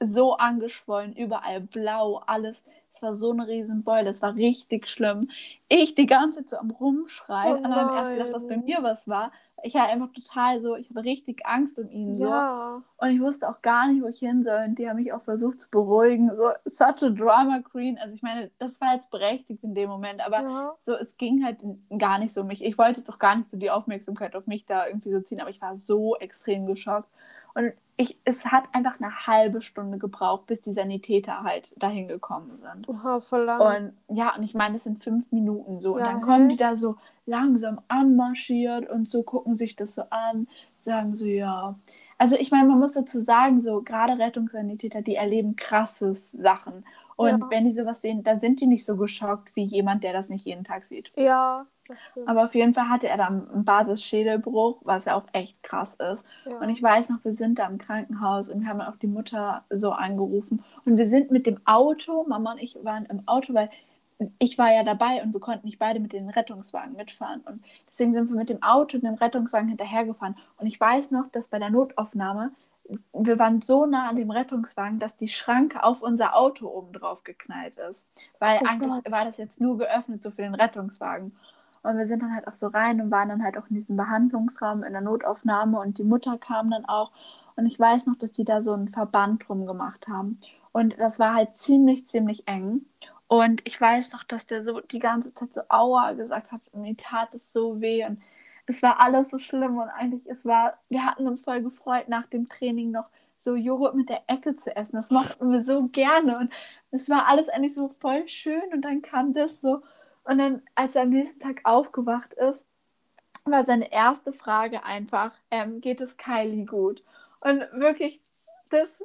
so angeschwollen, überall blau, alles. Es war so eine Riesenbeule, das war richtig schlimm. Ich die ganze Zeit so am Rumschreien. Oh Alle haben erst gedacht, dass bei mir was war. Ich hatte einfach total so, ich hatte richtig Angst um ihn. So. Ja. Und ich wusste auch gar nicht, wo ich hin soll. Und die haben mich auch versucht zu beruhigen. So, such a drama queen. Also ich meine, das war jetzt berechtigt in dem Moment, aber ja. so, es ging halt gar nicht so um mich. Ich wollte jetzt auch gar nicht so die Aufmerksamkeit auf mich da irgendwie so ziehen, aber ich war so extrem geschockt. Und ich, es hat einfach eine halbe Stunde gebraucht, bis die Sanitäter halt dahin gekommen sind. Oha, voll lang. Und ja, und ich meine, es sind fünf Minuten so. Und Ja, dann kommen die da so langsam anmarschiert und so gucken sich das so an, sagen so, ja. Also ich meine, man muss dazu sagen, so gerade Rettungssanitäter, die erleben krasses Sachen. Und Ja. wenn die sowas sehen, dann sind die nicht so geschockt wie jemand, der das nicht jeden Tag sieht. ja. Aber auf jeden Fall hatte er dann einen Basisschädelbruch, was ja auch echt krass ist. ja. Und ich weiß noch, wir sind da im Krankenhaus und wir haben auch die Mutter so angerufen. Und wir sind mit dem Auto, Mama und ich waren im Auto, weil ich war ja dabei und wir konnten nicht beide mit den Rettungswagen mitfahren. Und deswegen sind wir mit dem Auto und dem Rettungswagen hinterhergefahren. Und ich weiß noch, dass bei der Notaufnahme, wir waren so nah an dem Rettungswagen, dass die Schranke auf unser Auto oben drauf geknallt ist. Weil Oh eigentlich Gott. war das jetzt nur geöffnet, so für den Rettungswagen. Und wir sind dann halt auch so rein und waren dann halt auch in diesem Behandlungsraum in der Notaufnahme und die Mutter kam dann auch. Und ich weiß noch, dass die da so einen Verband drum gemacht haben. Und das war halt ziemlich, ziemlich eng. Und ich weiß noch, dass der so die ganze Zeit so Aua gesagt hat und mir tat es so weh. Und es war alles so schlimm. Und eigentlich, es war, wir hatten uns voll gefreut, nach dem Training noch so Joghurt mit der Ecke zu essen. Das mochten wir so gerne. Und es war alles eigentlich so voll schön. Und dann kam das so. Und dann, als er am nächsten Tag aufgewacht ist, war seine erste Frage einfach, ähm, geht es Kylie gut? Und wirklich, das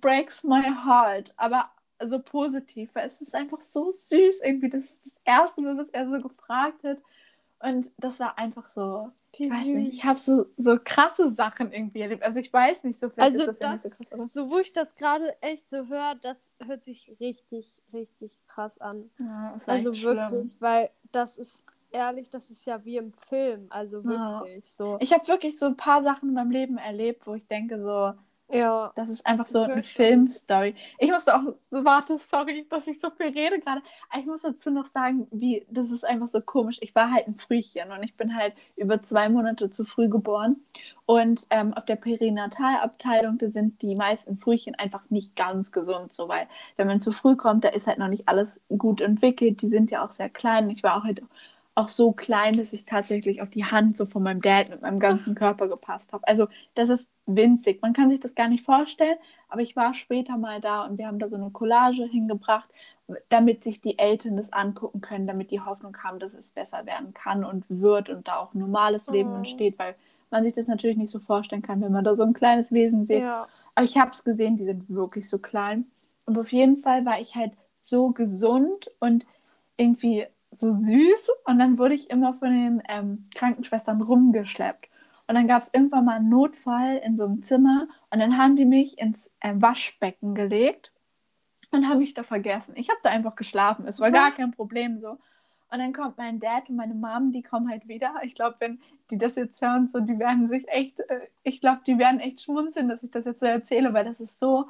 breaks my heart, aber so positiv, weil es ist einfach so süß irgendwie. Das ist das erste Mal, was er so gefragt hat. Und das war einfach so, ich weiß nicht, ich habe so, so krasse Sachen irgendwie erlebt. Also ich weiß nicht, so vielleicht Also ist das, ja nicht so das- krass, aber So, wo ich das gerade echt so höre, das hört sich richtig, richtig krass an. ja, es war Also wirklich, schlimm. weil das ist ehrlich, das ist ja wie im Film. Also Ja. wirklich so. Ich habe wirklich so ein paar Sachen in meinem Leben erlebt, wo ich denke so, Ja. Das ist einfach so eine. Filmstory. Ich musste auch, warte, sorry, dass ich so viel rede gerade. Ich muss dazu noch sagen, wie, das ist einfach so komisch. Ich war halt ein Frühchen und ich bin halt über zwei Monate zu früh geboren. Und ähm, auf der Perinatalabteilung, da sind die meisten Frühchen einfach nicht ganz gesund, so weil wenn man zu früh kommt, da ist halt noch nicht alles gut entwickelt. Die sind ja auch sehr klein. Ich war auch halt auch so klein, dass ich tatsächlich auf die Hand so von meinem Dad mit meinem ganzen Körper gepasst habe. Also das ist winzig. Man kann sich das gar nicht vorstellen, aber ich war später mal da und wir haben da so eine Collage hingebracht, damit sich die Eltern das angucken können, damit die Hoffnung haben, dass es besser werden kann und wird und da auch ein normales Leben Oh. entsteht, weil man sich das natürlich nicht so vorstellen kann, wenn man da so ein kleines Wesen sieht. Ja. Aber ich habe es gesehen, die sind wirklich so klein. Und auf jeden Fall war ich halt so gesund und irgendwie so süß. Und dann wurde ich immer von den ähm, Krankenschwestern rumgeschleppt. Und dann gab es irgendwann mal einen Notfall in so einem Zimmer. Und dann haben die mich ins äh, Waschbecken gelegt und haben mich da vergessen. Ich habe da einfach geschlafen. Es war gar kein Problem so. Und dann kommt mein Dad und meine Mom, die kommen halt wieder. Ich glaube, wenn die das jetzt hören, so, die werden sich echt, äh, ich glaube, die werden echt schmunzeln, dass ich das jetzt so erzähle, weil das ist so,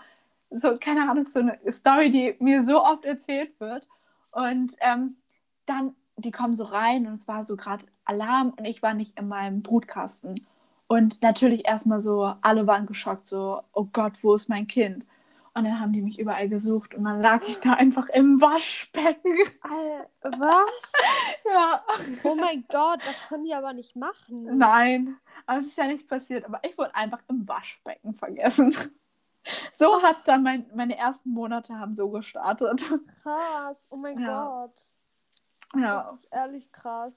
so, keine Ahnung, so eine Story, die mir so oft erzählt wird. Und ähm, dann, die kommen so rein und es war so gerade Alarm und ich war nicht in meinem Brutkasten. Und natürlich erstmal so, alle waren geschockt, so, oh Gott, wo ist mein Kind? Und dann haben die mich überall gesucht und dann lag ich da einfach im Waschbecken. Was? ja. Oh mein Gott, das können die aber nicht machen. Nein, aber es ist ja nicht passiert. Aber ich wurde einfach im Waschbecken vergessen. So hat dann mein, meine ersten Monate haben so gestartet. Krass. Oh mein Ja. Gott. Ja. Das ist ehrlich krass.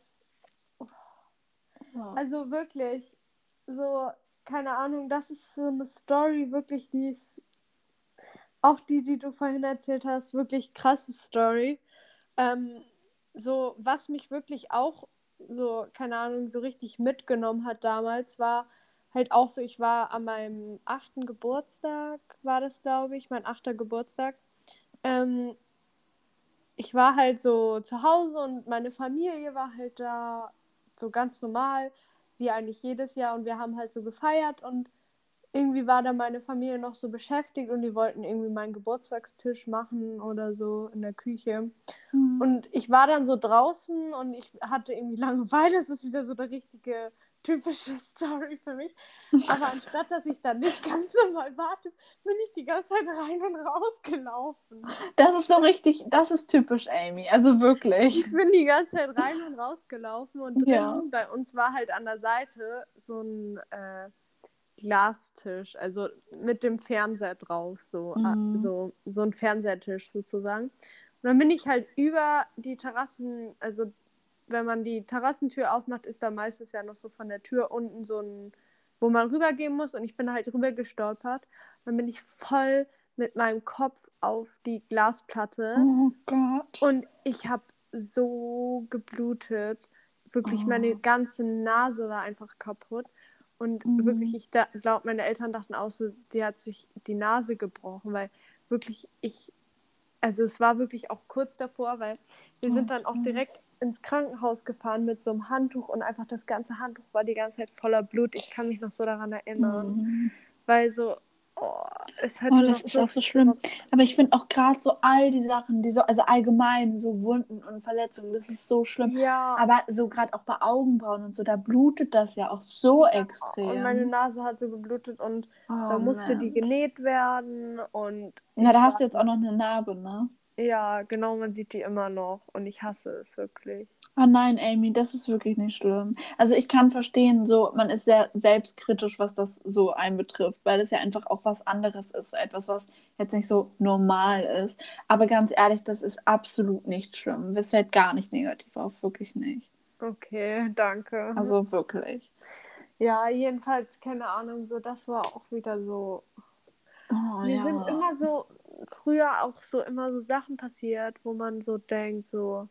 Also wirklich, so, keine Ahnung, das ist so eine Story, wirklich, die ist auch die, die du vorhin erzählt hast, wirklich krasse Story. Ähm, so, was mich wirklich auch so, keine Ahnung, so richtig mitgenommen hat damals, war halt auch so, ich war an meinem achten Geburtstag, war das, glaube ich, mein achter Geburtstag. Ähm, ich war halt so zu Hause und meine Familie war halt da so ganz normal, wie eigentlich jedes Jahr und wir haben halt so gefeiert und irgendwie war da meine Familie noch so beschäftigt und die wollten irgendwie meinen Geburtstagstisch machen oder so in der Küche. Mhm. Und ich war dann so draußen und ich hatte irgendwie Langeweile. Das ist wieder so eine richtige typische Story für mich. Aber anstatt dass ich dann nicht ganz normal warte, bin ich die ganze Zeit rein und raus gelaufen. Das ist so richtig, das ist typisch Amy. Also wirklich. Ich bin die ganze Zeit rein und raus gelaufen und ja. bei uns war halt an der Seite so ein. Äh, Glastisch, also mit dem Fernseher drauf, so, mhm. so, so ein Fernsehtisch sozusagen. Und dann bin ich halt über die Terrassen, also wenn man die Terrassentür aufmacht, ist da meistens ja noch so von der Tür unten so ein, wo man rübergehen muss und ich bin halt rüber gestolpert. Dann bin ich voll mit meinem Kopf auf die Glasplatte. Oh Gott. Und ich habe so geblutet. Wirklich, oh. meine ganze Nase war einfach kaputt. Und mhm. wirklich, ich glaube, meine Eltern dachten auch so, die hat sich die Nase gebrochen, weil wirklich ich, also es war wirklich auch kurz davor, weil wir oh, sind dann auch direkt ins Krankenhaus gefahren mit so einem Handtuch und einfach das ganze Handtuch war die ganze Zeit voller Blut. Ich kann mich noch so daran erinnern, mhm. weil so, Oh, oh das ist so auch so schlimm. Aber ich finde auch gerade so all die Sachen, die so, also allgemein so Wunden und Verletzungen, das ist so schlimm. Ja. Aber so gerade auch bei Augenbrauen und so, da blutet das ja auch so extrem. Und meine Nase hat so geblutet und oh, da musste Mensch. die genäht werden und. Na, da hast du jetzt auch noch eine Narbe, ne? Ja, genau, man sieht die immer noch und ich hasse es wirklich. Oh nein, Amy, das ist wirklich nicht schlimm. Also ich kann verstehen, so man ist sehr selbstkritisch, was das so einbetrifft, weil es ja einfach auch was anderes ist, so etwas, was jetzt nicht so normal ist. Aber ganz ehrlich, das ist absolut nicht schlimm. Es fällt gar nicht negativ auf, wirklich nicht. Okay, danke. Also wirklich. Ja, jedenfalls, keine Ahnung, so das war auch wieder so. Oh, Mir ja. sind immer so, früher auch so immer so Sachen passiert, wo man so denkt, so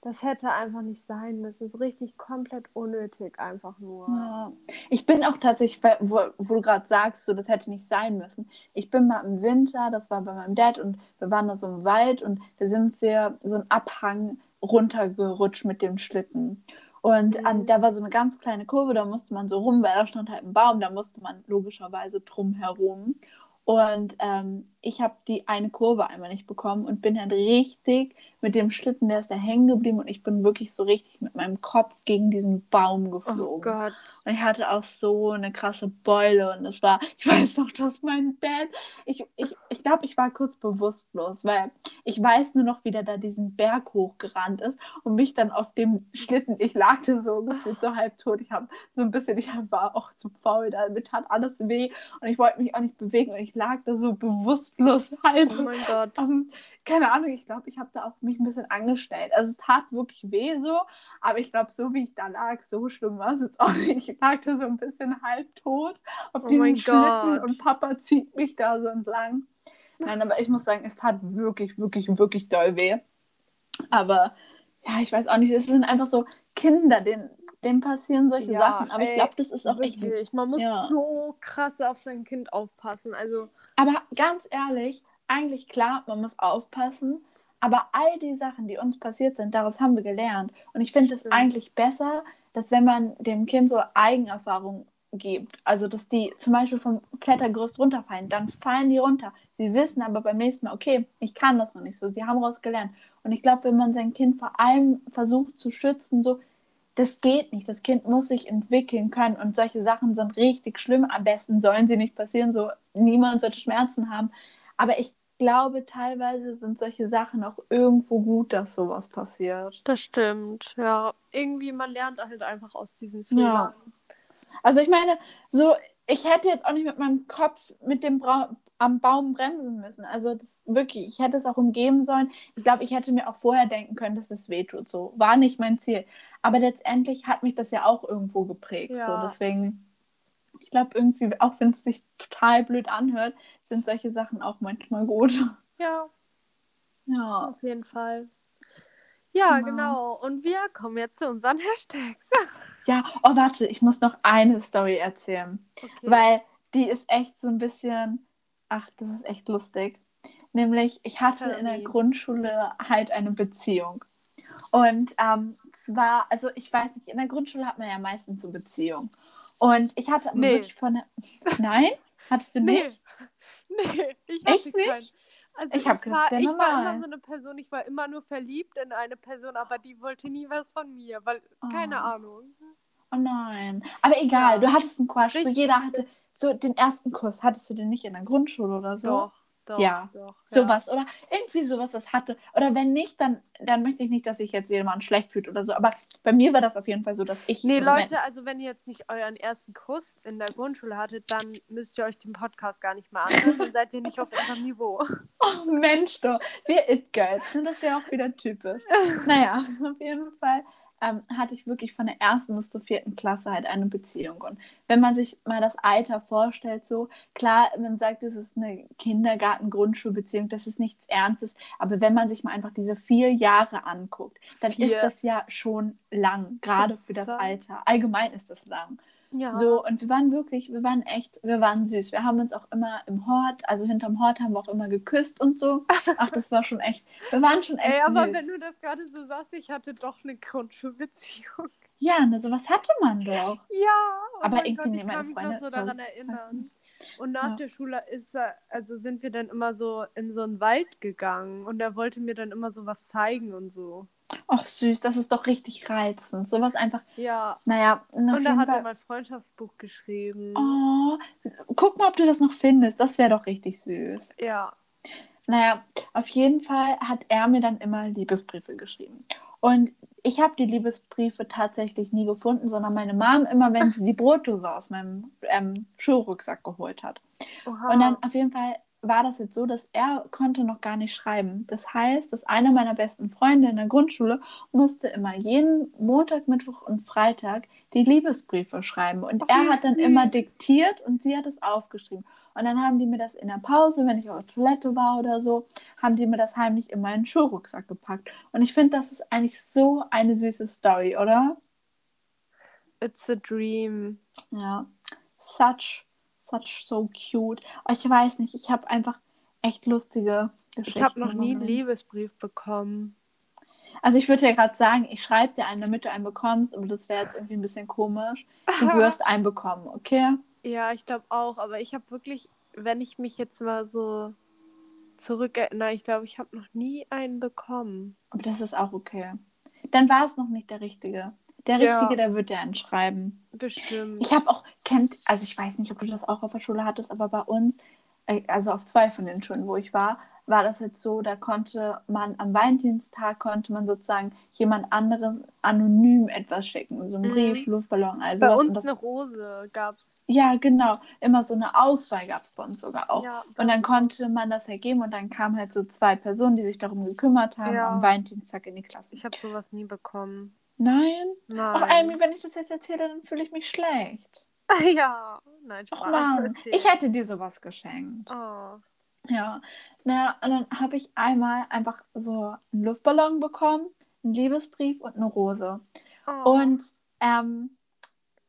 das hätte einfach nicht sein müssen. Ist richtig komplett unnötig, einfach nur. Ja. Ich bin auch tatsächlich, wo, wo du gerade sagst, so, das hätte nicht sein müssen. Ich bin mal im Winter, das war bei meinem Dad und wir waren da so im Wald und da sind wir so einen Abhang runtergerutscht mit dem Schlitten. Und mhm. an, da war so eine ganz kleine Kurve, da musste man so rum, weil da stand halt ein Baum, da musste man logischerweise drum herum. Und ähm, ich habe die eine Kurve einmal nicht bekommen und bin dann richtig mit dem Schlitten, der ist da hängen geblieben und ich bin wirklich so richtig mit meinem Kopf gegen diesen Baum geflogen. Oh Gott. Und ich hatte auch so eine krasse Beule und es war, ich weiß noch, dass mein Dad, ich, ich, ich glaube, ich war kurz bewusstlos, weil ich weiß nur noch, wie der da diesen Berg hochgerannt ist und mich dann auf dem Schlitten, ich lag da so gefühlt so halb tot, ich habe so ein bisschen, ich war auch zu faul, da mir tat alles weh und ich wollte mich auch nicht bewegen und ich lag da so bewusstlos halb. Oh mein Gott. Ähm, keine Ahnung, ich glaube, ich habe da auch mich ein bisschen angestellt. Also es tat wirklich weh so, aber ich glaube, so wie ich da lag, so schlimm war es jetzt auch nicht. Ich lag da so ein bisschen halbtot auf oh diesem Schlitten und Papa zieht mich da so entlang. Nein, aber ich muss sagen, es tat wirklich, wirklich, wirklich doll weh. Aber ja, ich weiß auch nicht, es sind einfach so Kinder, denen, denen passieren solche ja, Sachen. Aber ey, ich glaube, das ist auch wirklich. echt. Man muss ja. so krass auf sein Kind aufpassen. Also. Aber ganz ehrlich, eigentlich klar, man muss aufpassen. Aber all die Sachen, die uns passiert sind, daraus haben wir gelernt. Und ich finde es eigentlich besser, dass wenn man dem Kind so Eigenerfahrung gibt, also dass die zum Beispiel vom Klettergerüst runterfallen, dann fallen die runter. Sie wissen aber beim nächsten Mal, okay, ich kann das noch nicht so. Sie haben daraus gelernt. Und ich glaube, wenn man sein Kind vor allem versucht zu schützen, so, das geht nicht. Das Kind muss sich entwickeln können und solche Sachen sind richtig schlimm. Am besten sollen sie nicht passieren, so niemand sollte Schmerzen haben. Aber ich glaube, teilweise sind solche Sachen auch irgendwo gut, dass sowas passiert. Das stimmt, ja. Irgendwie, man lernt halt einfach aus diesen Fehlern. Ja. Also ich meine, so, ich hätte jetzt auch nicht mit meinem Kopf mit dem Bra am Baum bremsen müssen. Also das wirklich, ich hätte es auch umgeben sollen. Ich glaube, ich hätte mir auch vorher denken können, dass es wehtut. So war nicht mein Ziel. Aber letztendlich hat mich das ja auch irgendwo geprägt. Ja. So deswegen ich glaube irgendwie, auch wenn es sich total blöd anhört, sind solche Sachen auch manchmal gut. Ja, Ja. auf jeden Fall. Ja, Genau. genau. Und wir kommen jetzt zu unseren Hashtags. Ja, oh, warte, ich muss noch eine Story erzählen. Okay. Weil die ist echt so ein bisschen, ach, das ist echt lustig. Nämlich, ich hatte in der. Grundschule halt eine Beziehung. Und ähm, zwar, also ich weiß nicht, in der Grundschule hat man ja meistens so Beziehungen. Und ich hatte Nee. wirklich von der. Nein? Hattest du Nee. nicht? Nee, ich Echt keinen. nicht? Also Ich hab gedacht, war, ich war immer so eine Person, ich war immer nur verliebt in eine Person, aber die wollte nie was von mir, weil, keine Oh. Ahnung. Oh nein. Aber egal, Ja. du hattest einen Crush. So jeder hatte so den ersten Kuss. Hattest du den nicht in der Grundschule oder so? Doch, doch, Ja. doch. Sowas oder irgendwie sowas, das hatte. Oder wenn nicht, dann, dann möchte ich nicht, dass sich jetzt jemand schlecht fühlt oder so. Aber bei mir war das auf jeden Fall so, dass ich. Nee, Leute, also wenn ihr jetzt nicht euren ersten Kuss in der Grundschule hattet, dann müsst ihr euch den Podcast gar nicht mehr anhören, dann seid ihr nicht auf unserem Niveau. Oh Mensch, du. Wir It-Girls. ne? Das ja auch wieder typisch. naja, auf jeden Fall ähm, hatte ich wirklich von der ersten bis zur vierten Klasse halt eine Beziehung. Und wenn man sich mal das Alter vorstellt, so klar, man sagt, es ist eine Kindergarten-Grundschulbeziehung, das ist nichts Ernstes. Aber wenn man sich mal einfach diese vier Jahre anguckt, dann Vier. ist das ja schon lang, gerade Das für das. Alter. Allgemein ist das lang. Ja. So, und wir waren wirklich, wir waren echt, wir waren süß. Wir haben uns auch immer im Hort, also hinterm Hort haben wir auch immer geküsst und so. Ach, das war schon echt, wir waren schon echt Ey, aber süß. wenn du das gerade so sagst, ich hatte doch eine Grundschulbeziehung. Ja, ne, sowas hatte man doch. Ja, oh Aber irgendwie Gott, ich meine kann mich noch Freunde so voll- daran erinnern. Und nach Ja. der Schule ist er, also sind wir dann immer so in so einen Wald gegangen und er wollte mir dann immer so was zeigen und so. Ach süß, das ist doch richtig reizend. Sowas einfach, Ja, naja, und da hat er mein Freundschaftsbuch geschrieben. Oh, guck mal, ob du das noch findest. Das wäre doch richtig süß. Ja. Naja, auf jeden Fall hat er mir dann immer Liebesbriefe geschrieben. Und ich habe die Liebesbriefe tatsächlich nie gefunden, sondern meine Mom immer, wenn sie die Brotdose aus meinem ähm, Schulrucksack geholt hat. Oha. Und dann auf jeden Fall war das jetzt so, dass er konnte noch gar nicht schreiben. Das heißt, dass einer meiner besten Freunde in der Grundschule musste immer jeden Montag, Mittwoch und Freitag die Liebesbriefe schreiben. Und Ach, er hat dann immer süß. diktiert und sie hat es aufgeschrieben. Und dann haben die mir das in der Pause, wenn ich auf der Toilette war oder so, haben die mir das heimlich in meinen Schulrucksack gepackt. Und ich finde, das ist eigentlich so eine süße Story, oder? It's a dream. Ja, such, such so cute. Ich weiß nicht, ich habe einfach echt lustige Geschichten. Ich habe noch nie in einen. Liebesbrief bekommen. Also ich würde ja gerade sagen, ich schreibe dir einen, damit du einen bekommst, aber das wäre jetzt irgendwie ein bisschen komisch. Du wirst einen bekommen, okay? Ja, ich glaube auch, aber ich habe wirklich, wenn ich mich jetzt mal so zurückerinnere, ich glaube, ich habe noch nie einen bekommen. Aber das ist auch okay. Dann war es noch nicht der Richtige. Der Ja. Richtige, der wird dir einen schreiben. Bestimmt. Ich habe auch, kennt, also ich weiß nicht, ob du das auch auf der Schule hattest, aber bei uns, äh, also auf zwei von den Schulen, wo ich war, war das jetzt so, da konnte man am Valentinstag konnte man sozusagen jemand anderem anonym etwas schicken. So einen Mhm. Brief, Luftballon, also Bei uns eine Rose gab's. ja, genau. Immer so eine Auswahl gab es bei uns sogar auch. Ja, Und dann konnte man das ergeben und dann kamen halt so zwei Personen, die sich darum gekümmert haben, Ja. am Valentinstag in die Klasse. Ich habe sowas nie bekommen. Nein? Nein. Ach, Amy, wenn ich das jetzt erzähle, dann fühle ich mich schlecht. ja, nein, Spaß. Ach Mann, ich hätte dir sowas geschenkt. Oh. Ja, naja, und dann habe ich einmal einfach so einen Luftballon bekommen, einen Liebesbrief und eine Rose. Oh. Und ähm,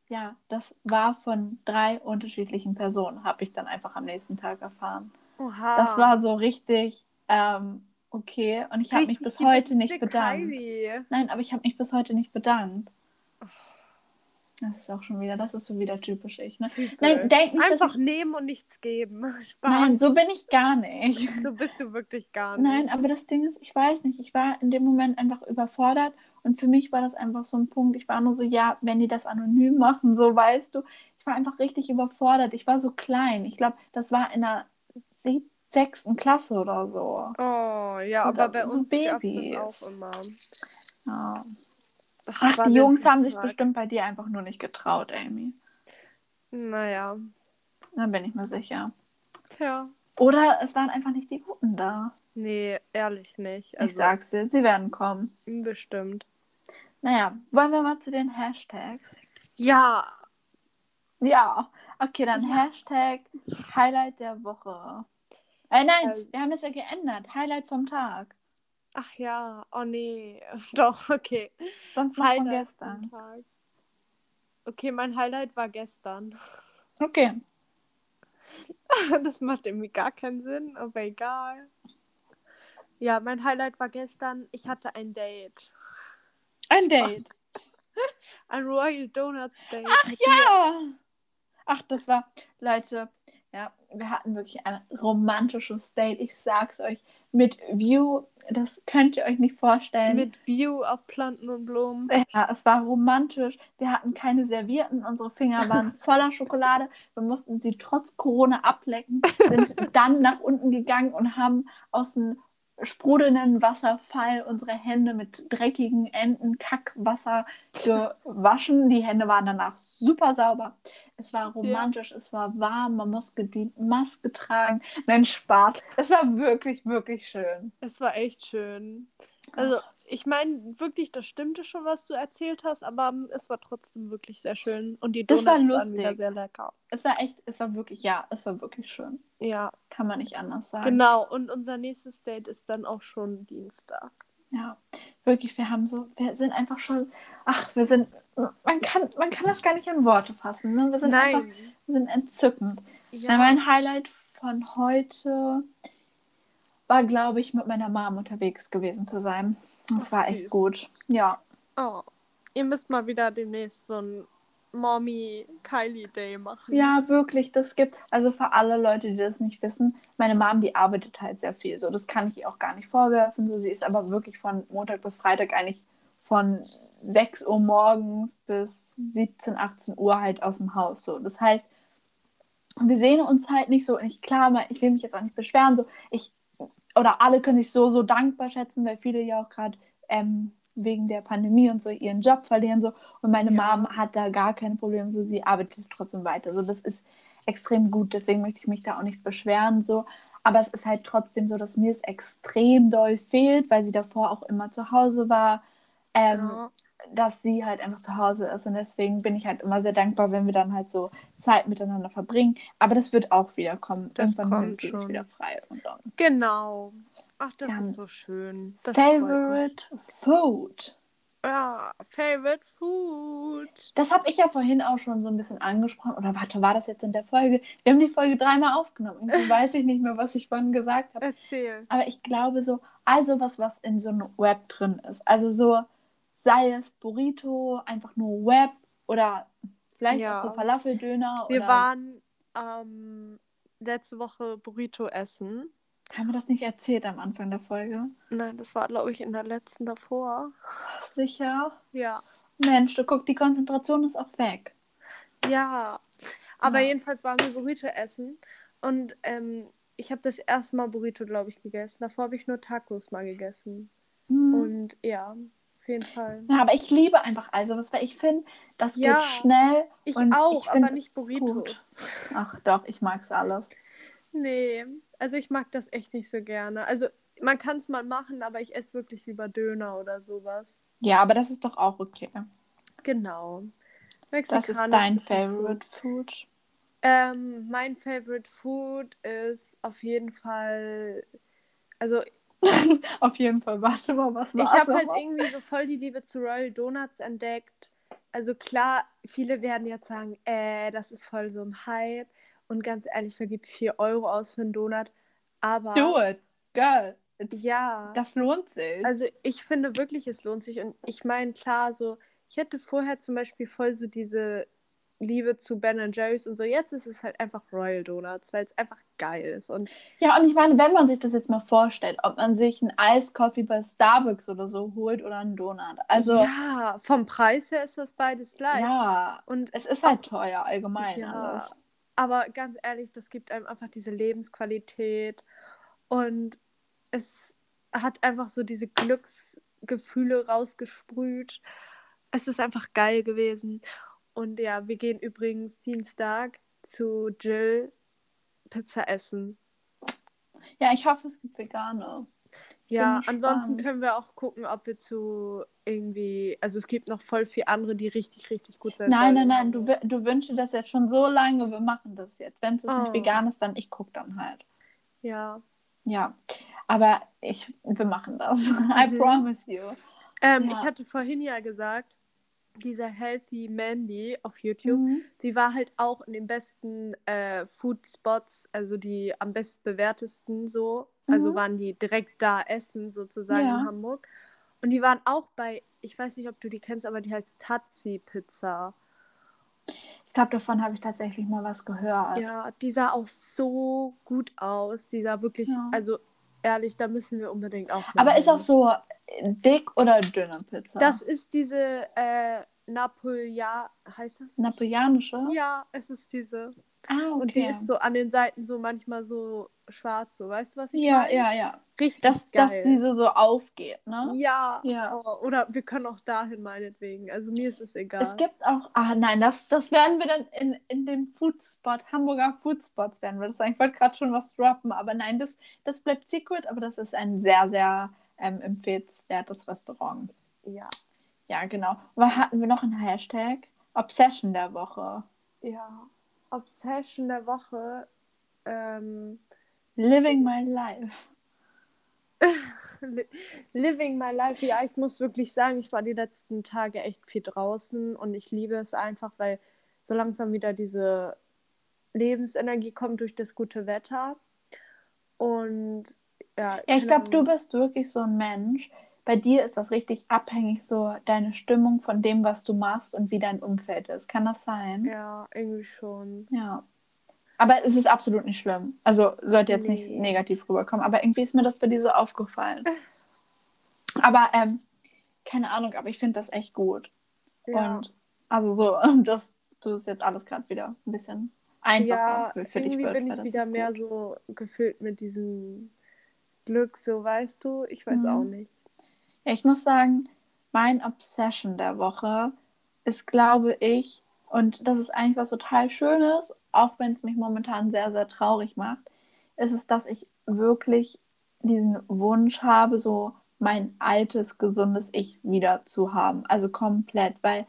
ja, das war von drei unterschiedlichen Personen, habe ich dann einfach am nächsten Tag erfahren. Oha. Das war so richtig ähm, okay und ich habe mich bis heute nicht bedankt. Kylie. Nein, aber ich habe mich bis heute nicht bedankt. Das ist auch schon wieder, das ist so wieder typisch ich, ne? Typisch. Nein, denk nicht, dass Einfach ich... nehmen und nichts geben. Spaß. Nein, so bin ich gar nicht. so bist du wirklich gar nicht. Nein, aber das Ding ist, ich weiß nicht, ich war in dem Moment einfach überfordert und für mich war das einfach so ein Punkt. Ich war nur so, ja, wenn die das anonym machen, so weißt du, ich war einfach richtig überfordert. Ich war so klein. Ich glaube, das war in der sie- sechsten Klasse oder so. Oh, ja, Und aber bei so uns Babys. das auch immer. Ja. Ach, Ach, die Jungs haben sich bestimmt bei dir einfach nur nicht getraut, Amy. Naja. Da bin ich mir sicher. Tja. Oder es waren einfach nicht die Guten da. Nee, ehrlich nicht. Also, ich sag's dir, sie werden kommen. Bestimmt. Naja, wollen wir mal zu den Hashtags? Ja. Ja, Okay, dann Hashtag Highlight der Woche. Äh, nein, Ähm. wir haben das ja geändert. Highlight vom Tag. Ach ja, oh nee. Doch, okay. Sonst mal von Highlight gestern. Okay, mein Highlight war gestern. Okay. Das macht irgendwie gar keinen Sinn, aber egal. Ja, mein Highlight war gestern, ich hatte ein Date. Ein Date. Ein Royal Donuts Date. Ach ja! Ach, das war, Leute, ja, wir hatten wirklich ein romantisches Date. Ich sag's euch. Mit View, das könnt ihr euch nicht vorstellen. Mit View auf Planten und Blumen. Ja, es war romantisch. Wir hatten keine Servierten. Unsere Finger waren voller Schokolade. Wir mussten sie trotz Corona ablecken, sind dann nach unten gegangen und haben aus dem sprudelnden Wasserfall unsere Hände mit dreckigen Enten Kackwasser gewaschen. Die Hände waren danach super sauber. Es war romantisch, es war warm, man musste die Maske tragen. Nein, Spaß. Es war wirklich, wirklich schön. Es war echt schön. Also, ich meine, wirklich, das stimmte schon, was du erzählt hast, aber ähm, es war trotzdem wirklich sehr schön. Und die Donuts war waren wieder sehr lecker. Es war echt, es war wirklich, ja, es war wirklich schön. Ja, Kann man nicht anders sagen. genau. Und unser nächstes Date ist dann auch schon Dienstag. Ja, wirklich, wir haben so, wir sind einfach schon, ach, wir sind, man kann, man kann das gar nicht in Worte fassen. Ne? Wir sind einfach, Nein. wir sind entzückend. Ja. Mein Highlight von heute war, glaube ich, mit meiner Mom unterwegs gewesen zu sein. Das war süß. echt gut. Ja. Oh. Ihr müsst mal wieder demnächst so ein Mommy Kylie Day machen. Ja, wirklich, das gibt, also für alle Leute, die das nicht wissen, meine Mom, die arbeitet halt sehr viel. So, das kann ich ihr auch gar nicht vorwerfen. So, sie ist aber wirklich von Montag bis Freitag eigentlich von 6 Uhr morgens bis 17, 18 Uhr halt aus dem Haus. So, das heißt, wir sehen uns halt nicht so. Und ich klar, mal- ich will mich jetzt auch nicht beschweren. So, ich oder alle können sich so so dankbar schätzen, weil viele ja auch gerade ähm, wegen der Pandemie und so ihren Job verlieren so. Und meine Ja. Mom hat da gar kein Problem. So, sie arbeitet trotzdem weiter. So, das ist extrem gut. Deswegen möchte ich mich da auch nicht beschweren so. Aber es ist halt trotzdem so, dass mir es extrem doll fehlt, weil sie davor auch immer zu Hause war. Ähm, Ja. Dass sie halt einfach zu Hause ist und deswegen bin ich halt immer sehr dankbar, wenn wir dann halt so Zeit miteinander verbringen. Aber das wird auch wieder kommen. Das Irgendwann kommt sie wieder frei. Genau. Ach, das Ja. ist so schön. Das. Favorite Food. Ja, Favorite Food. Das habe ich ja vorhin auch schon so ein bisschen angesprochen. Oder warte, war das jetzt in der Folge? Wir haben die Folge dreimal aufgenommen. Irgendwie weiß ich nicht mehr, was ich vorhin gesagt habe. Erzähl. Aber ich glaube so, also was, was in so einem Wrap drin ist. Also so, sei es Burrito, einfach nur Wrap oder vielleicht Ja. auch so Falafeldöner. Wir oder... waren ähm, letzte Woche Burrito essen. Haben wir das nicht erzählt am Anfang der Folge? Nein, das war, glaube ich, in der letzten davor. Sicher? Ja. Mensch, du guck, die Konzentration ist auch weg. Ja. Aber Ja. jedenfalls waren wir Burrito essen. Und ähm, ich habe das erste Mal Burrito, glaube ich, gegessen. Davor habe ich nur Tacos mal gegessen. Hm. Und ja, jeden Fall. Ja, aber ich liebe einfach all sowas, weil ich finde, das Ja, geht schnell. Ich und auch, ich find, aber es nicht. Burritos. Ach doch, ich mag's alles. Nee, also ich mag das echt nicht so gerne. Also man kann es mal machen, aber ich esse wirklich lieber Döner oder sowas. Ja, aber das ist doch auch okay. Genau. Das ist dein ist nicht so. Favorite Food. Ähm, mein Favorite Food ist auf jeden Fall. Also Auf jeden Fall, warte mal, was ich habe halt irgendwie so voll die Liebe zu Royal Donuts entdeckt. Also klar, viele werden jetzt sagen, äh, das ist voll so ein Hype. Und ganz ehrlich, vergibt 4 Euro aus für einen Donut. Aber Do it, girl. It's, ja. Das lohnt sich. Also ich finde wirklich, es lohnt sich. Und ich meine, klar, so, ich hätte vorher zum Beispiel voll so diese Liebe zu Ben Jerry's und so. Jetzt ist es halt einfach Royal Donuts, weil es einfach geil ist. Und ja, und ich meine, wenn man sich das jetzt mal vorstellt, ob man sich einen Eiskoffee bei Starbucks oder so holt oder einen Donut. Also, ja, vom Preis her ist das beides gleich. ja, Und es ist halt teuer allgemein Ja. alles. aber ganz ehrlich, das gibt einem einfach diese Lebensqualität und es hat einfach so diese Glücksgefühle rausgesprüht. Es ist einfach geil gewesen. Und ja, wir gehen übrigens Dienstag zu Jill Pizza essen. Ja, ich hoffe, es gibt Veganer. Ja, ansonsten gespannt. können wir auch gucken, ob wir zu irgendwie, also es gibt noch voll viele andere, die richtig, richtig gut sind. Nein, nein, nein, du, du wünschst dir das jetzt schon so lange, wir machen das jetzt. Wenn es Oh. nicht vegan ist, dann ich gucke dann halt. Ja. Ja, aber ich, wir machen das. I Mhm. promise you. Ähm, Ja. Ich hatte vorhin ja gesagt, diese Healthy Mandy auf YouTube, Mhm. die war halt auch in den besten äh, Food Spots, also die am besten bewertesten so. Also Mhm. waren die direkt da essen sozusagen Ja. in Hamburg. Und die waren auch bei, ich weiß nicht, ob du die kennst, aber die heißt Tatsi Pizza. Ich glaube, davon habe ich tatsächlich mal was gehört. Ja, die sah auch so gut aus. Die sah wirklich, Ja. also ehrlich, da müssen wir unbedingt auch. Aber ist auch so dick oder dünne Pizza? Das ist diese äh, Napoleon, heißt das? Napoleonische? Ja, es ist diese. Ah, okay. Und die ist so an den Seiten so manchmal so schwarz, so weißt du, was ich ja, meine? ja, ja. Richtig Dass, dass geil. die so, so aufgeht, ne? ja. Ja. Oh, oder wir können auch dahin meinetwegen. Also mir ist es egal. Es gibt auch, ah nein, das, das werden wir dann in, in dem Foodspot, Hamburger Foodspots werden wir das sagen. Ich wollte gerade schon was droppen, aber nein, das, das bleibt secret, aber das ist ein sehr, sehr ähm, empfehlenswertes Restaurant. ja. Ja, genau. Was hatten wir noch einen Hashtag? Obsession der Woche. Ja. Obsession der Woche. Ähm, Living my life. li- Living my life. Ja, ich muss wirklich sagen, ich war die letzten Tage echt viel draußen und ich liebe es einfach, weil so langsam wieder diese Lebensenergie kommt durch das gute Wetter. Und ja, Ja, ich glaube, du Ahnung. bist wirklich so ein Mensch. Bei dir ist das richtig abhängig, so deine Stimmung von dem, was du machst und wie dein Umfeld ist. Kann das sein? Ja, irgendwie schon. Ja. Aber es ist absolut nicht schlimm. Also sollte jetzt nicht Nee. negativ rüberkommen. Aber irgendwie ist mir das bei dir so aufgefallen. Aber ähm, keine Ahnung, aber ich finde das echt gut. Ja. Und also so, dass du es jetzt alles gerade wieder ein bisschen einfacher ja, für, dich irgendwie wird. bin weil ich wieder mehr so gefüllt mit diesem Glück, so weißt du. Ich weiß Mhm. auch nicht. Ja, ich muss sagen, mein Obsession der Woche ist, glaube ich, und das ist eigentlich was total Schönes, auch wenn es mich momentan sehr, sehr traurig macht, ist es, dass ich wirklich diesen Wunsch habe, so mein altes, gesundes Ich wieder zu haben. Also komplett, weil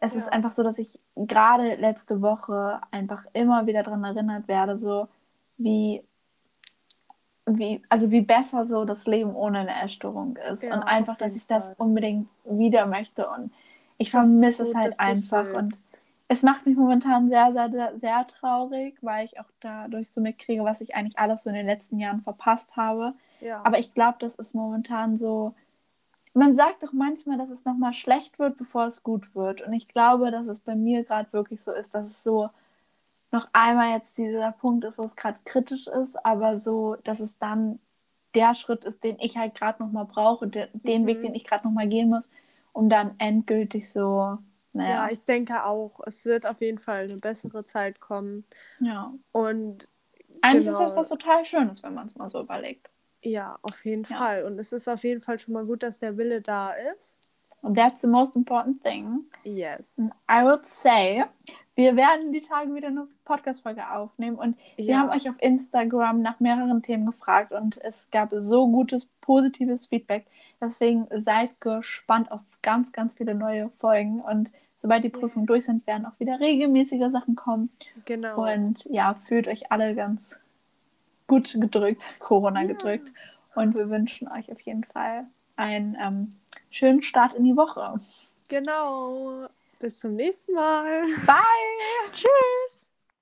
es ist Ja. einfach so, dass ich gerade letzte Woche einfach immer wieder daran erinnert werde, so wie wie, also wie besser so das Leben ohne eine Essstörung ist. Ja, und einfach, auf jeden dass ich das unbedingt wieder möchte. Und ich Das vermisse es gut, halt dass du's einfach. Und es macht mich momentan sehr, sehr, sehr, sehr traurig, weil ich auch dadurch so mitkriege, was ich eigentlich alles so in den letzten Jahren verpasst habe. Ja. Aber ich glaube, das ist momentan so. Man sagt doch manchmal, dass es nochmal schlecht wird, bevor es gut wird. Und ich glaube, dass es bei mir gerade wirklich so ist, dass es so noch einmal jetzt dieser Punkt ist, wo es gerade kritisch ist, aber so, dass es dann der Schritt ist, den ich halt gerade nochmal brauche, de den Mhm. Weg, den ich gerade nochmal gehen muss, um dann endgültig so, naja, ja, ich denke auch, es wird auf jeden Fall eine bessere Zeit kommen. ja. Und Eigentlich Genau. ist das was total Schönes, wenn man es mal so überlegt. ja, auf jeden Ja. Fall. Und es ist auf jeden Fall schon mal gut, dass der Wille da ist. Und that's the most important thing. Yes. I would say, wir werden die Tage wieder eine Podcast-Folge aufnehmen und wir Ja. haben euch auf Instagram nach mehreren Themen gefragt und es gab so gutes, positives Feedback. Deswegen seid gespannt auf ganz, ganz viele neue Folgen und sobald die Prüfungen durch sind, werden auch wieder regelmäßige Sachen kommen. Genau. Und ja, fühlt euch alle ganz gut gedrückt, Corona Ja. gedrückt. Und wir wünschen euch auf jeden Fall einen ähm, schönen Start in die Woche. Genau. Bis zum nächsten Mal. Bye! Tschüss.